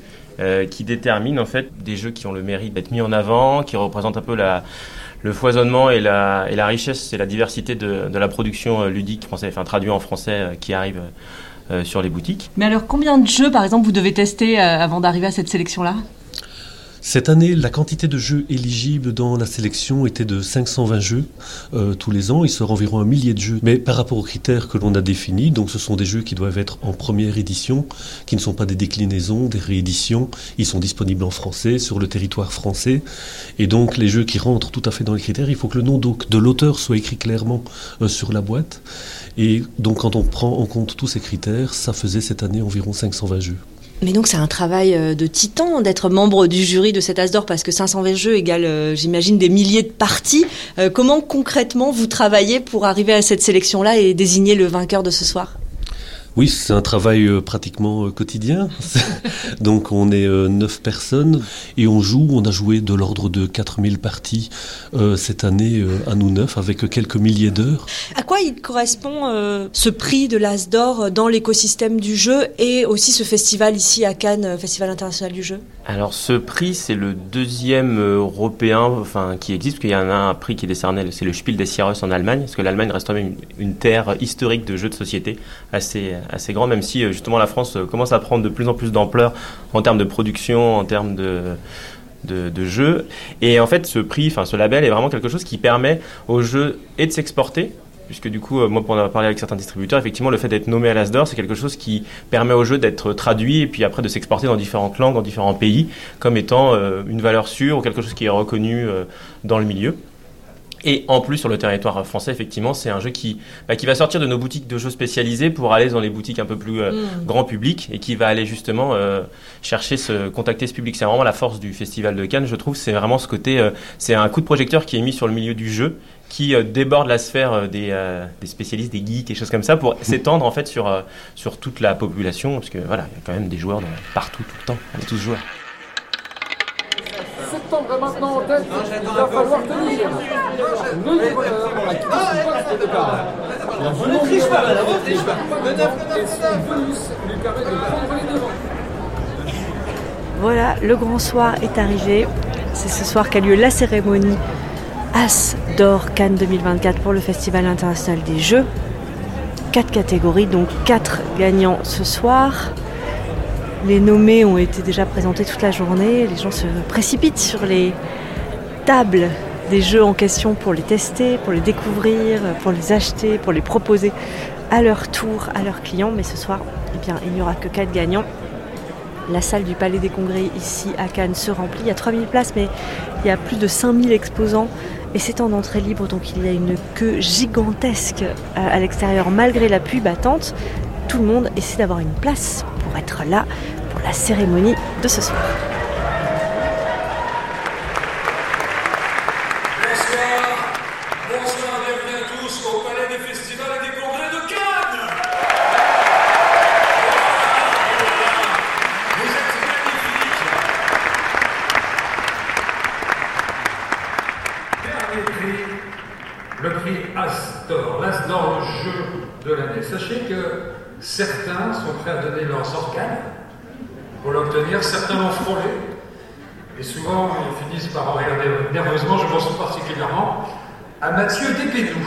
qui déterminent en fait des jeux qui ont le mérite d'être mis en avant, qui représentent un peu la, le foisonnement et la, richesse et la diversité de, la production euh, ludique française, enfin traduit en français, euh, qui arrive euh, sur les boutiques. Mais alors, combien de jeux, par exemple, vous devez tester avant d'arriver à cette sélection-là? Cette année, la quantité de jeux éligibles dans la sélection était de 520 jeux euh, tous les ans. Il sera environ un millier de jeux. Mais par rapport aux critères que l'on a définis, donc ce sont des jeux qui doivent être en première édition, qui ne sont pas des déclinaisons, des rééditions. Ils sont disponibles en français, sur le territoire français. Et donc les jeux qui rentrent tout à fait dans les critères, il faut que le nom de l'auteur soit écrit clairement euh, sur la boîte. Et donc quand on prend en compte tous ces critères, ça faisait cette année environ 520 jeux. Mais donc c'est un travail euh, de titan d'être membre du jury de cet As d'or parce que 520 jeux égale, euh, j'imagine, des milliers de parties. Euh, comment concrètement vous travaillez pour arriver à cette sélection-là et désigner le vainqueur de ce soir? Oui, c'est un travail euh, pratiquement euh, quotidien. Donc on est euh, neuf personnes et on joue, on a joué de l'ordre de 4000 parties euh, cette année euh, à nous neuf avec quelques milliers d'heures. À quoi il correspond euh, ce prix de l'As d'or dans l'écosystème du jeu et aussi ce festival ici à Cannes, Festival international du jeu? Alors ce prix, c'est le deuxième européen enfin, qui existe, parce qu'il y en a un prix qui est décerné, c'est le Spiel des Jahres en Allemagne, parce que l'Allemagne reste quand même une, une terre historique de jeux de société assez, assez grande, même si euh, justement la France euh, commence à prendre de plus en plus d'ampleur en termes de production, en termes de... De, jeux et en fait ce prix, enfin ce label est vraiment quelque chose qui permet aux jeux et de s'exporter puisque du coup, euh, moi, pour en avoir parlé avec certains distributeurs, effectivement, le fait d'être nommé à l'Asdor, c'est quelque chose qui permet au jeu d'être traduit et puis après de s'exporter dans différentes langues, dans différents pays, comme étant une valeur sûre ou quelque chose qui est reconnu dans le milieu. Et en plus, sur le territoire français, effectivement, c'est un jeu qui, bah, qui va sortir de nos boutiques de jeux spécialisés pour aller dans les boutiques un peu plus euh, Mm. grand public et qui va aller justement euh, chercher ce, contacter ce public. C'est vraiment la force du Festival de Cannes, je trouve. C'est vraiment ce côté, euh, c'est un coup de projecteur qui est mis sur le milieu du jeu qui euh, déborde la sphère euh, des, euh, des spécialistes, des geeks et choses comme ça pour s'étendre en fait sur, euh, sur toute la population parce que voilà, il y a quand même des joueurs partout, tout le temps. On est tous joueurs. Septembre est maintenant en tête, il va falloir tenir. Neuvième bonheur à qui points de départ. La Ne triche pas, madame, ne triche pas. Et son bonus lui permet de prendre les devants. Voilà, le grand soir est arrivé. C'est ce soir qu'a lieu la cérémonie As d'or Cannes 2024 pour le Festival international des jeux. Quatre catégories, donc quatre gagnants ce soir. Les nommés ont été déjà présentés toute la journée. Les gens se précipitent sur les tables des jeux en question pour les tester, pour les découvrir, pour les acheter, pour les proposer à leur tour à leurs clients. Mais ce soir, eh bien, il n'y aura que quatre gagnants. La salle du Palais des Congrès ici à Cannes se remplit. Il y a 3000 places, mais il y a plus de 5000 exposants et c'est en entrée libre, donc il y a une queue gigantesque à à l'extérieur malgré la pluie battante. Tout le monde essaie d'avoir une place être là pour la cérémonie de ce soir. Bonsoir, bonsoir, bienvenue à tous au Palais des Festivals et des Congrès de Cannes. Vous êtes magnifiques. Dernier prix, le prix As-d'or, l'As d'or, le jeu de l'année. Sachez que certains sont prêts à donner leurs organes pour l'obtenir, certains l'ont frôlé. Et souvent, ils finissent par en regarder nerveusement. Je pense particulièrement à Mathieu Despénou.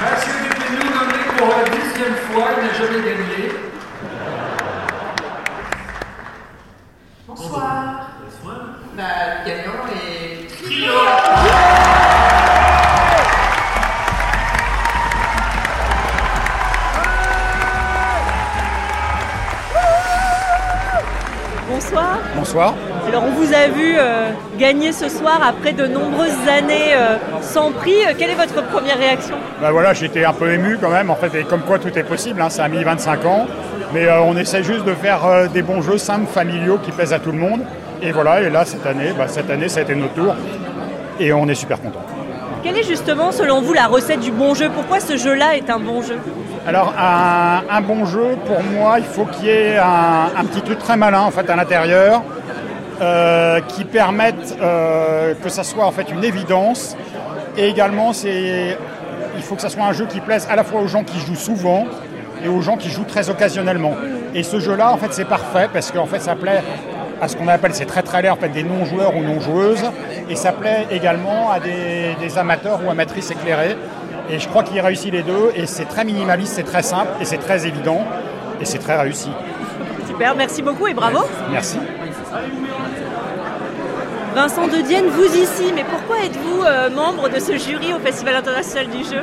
Mathieu Despénou nommé pour la dixième fois, il n'a jamais gagné. Bonsoir. Bonsoir. Bah, gagnant est Trio. Bonsoir. Alors on vous a vu euh, gagner ce soir après de nombreuses années euh, sans prix. Euh, Quelle est votre première réaction? Bah voilà, j'étais un peu ému quand même, en fait, et comme quoi tout est possible, hein, ça a mis 25 ans. Mais euh, on essaie juste de faire des bons jeux simples, familiaux, qui plaisent à tout le monde. Et voilà, et là, cette année, bah, cette année, ça a été notre tour. Et on est super content. Quelle est justement selon vous la recette du bon jeu? Pourquoi ce jeu-là est un bon jeu? Alors, un, bon jeu, pour moi, il faut qu'il y ait un, petit truc très malin, en fait, à l'intérieur, euh, qui permette euh, que ça soit, en fait, une évidence. Et également, il faut que ça soit un jeu qui plaise à la fois aux gens qui jouent souvent et aux gens qui jouent très occasionnellement. Et ce jeu-là, en fait, c'est parfait parce qu'en fait, ça plaît à ce qu'on appelle, c'est très laid, en des non-joueurs ou non-joueuses. Et ça plaît également à des, des amateurs ou amatrices éclairés. Et je crois qu'il réussit les deux. Et c'est très minimaliste, c'est très simple et c'est très évident. Et c'est très réussi. Super, merci beaucoup et bravo. Merci. Vincent de Dienne, vous ici, mais pourquoi êtes-vous euh, membre de ce jury au Festival international du jeu?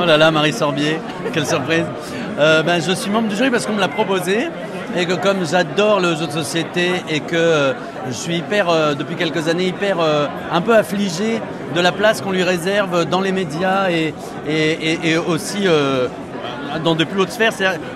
Oh là là, Marie Sorbier, quelle surprise. Euh, ben, je suis membre du jury parce qu'on me l'a proposé et que comme j'adore le jeu de société et que euh, je suis hyper, euh, depuis quelques années, hyper euh, un peu affligé de la place qu'on lui réserve dans les médias et, aussi euh, dans de plus hautes sphères.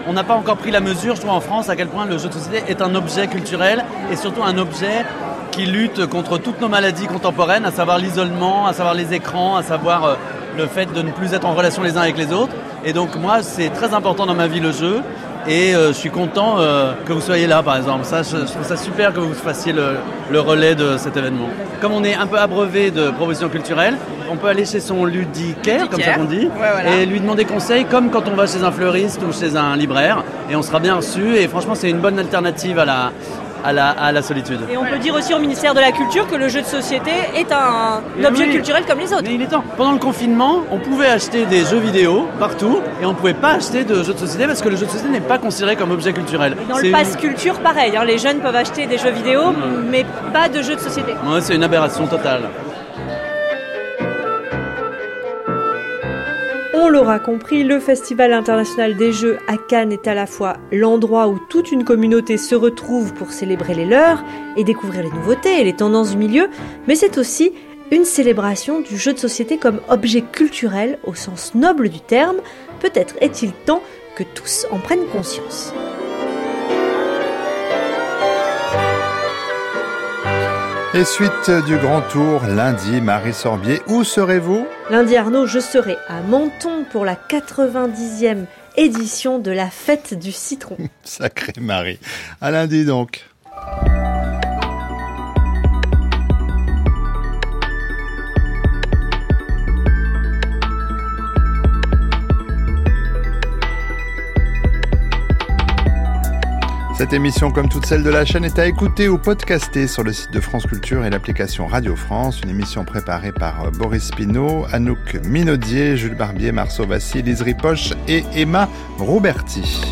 On n'a pas encore pris la mesure, je trouve, en France, à quel point le jeu de société est un objet culturel et surtout un objet qui lutte contre toutes nos maladies contemporaines, à savoir l'isolement, à savoir les écrans, à savoir le fait de ne plus être en relation les uns avec les autres. Et donc moi, c'est très important dans ma vie le jeu. Et euh, je suis content euh, que vous soyez là, par exemple. Ça, je, je trouve ça super que vous fassiez le, le relais de cet événement. Comme on est un peu abreuvé de propositions culturelles, on peut aller chez son ludicaire, comme ça qu'on dit, Ouais, voilà. et lui demander conseil, comme quand on va chez un fleuriste ou chez un libraire. Et on sera bien reçu. Et franchement, c'est une bonne alternative à la, à la, à la solitude. Et on peut dire aussi au ministère de la Culture que le jeu de société est un, Mais objet oui. culturel comme les autres. Mais il est temps. Pendant le confinement, on pouvait acheter des jeux vidéo partout et on ne pouvait pas acheter de jeux de société parce que le jeu de société n'est pas considéré comme objet culturel. Dans le pass culture, pareil, hein, les jeunes peuvent acheter des jeux vidéo, mais pas de jeux de société. Ouais, c'est une aberration totale. On l'aura compris, le Festival international des jeux à Cannes est à la fois l'endroit où toute une communauté se retrouve pour célébrer les leurs et découvrir les nouveautés et les tendances du milieu, mais c'est aussi une célébration du jeu de société comme objet culturel au sens noble du terme. Peut-être est-il temps que tous en prennent conscience. Et suite du grand tour, lundi, Marie Sorbier, où serez-vous? Lundi Arnaud, je serai à Menton pour la 90e édition de la fête du citron. Sacré Marie. À lundi donc. Cette émission, comme toutes celles de la chaîne, est à écouter ou podcaster sur le site de France Culture et l'application Radio France. Une émission préparée par euh, Boris Pinault, Anouk Minaudier, Jules Barbier, Marceau Vassi, Lise Ripoche et Emma Rouberti.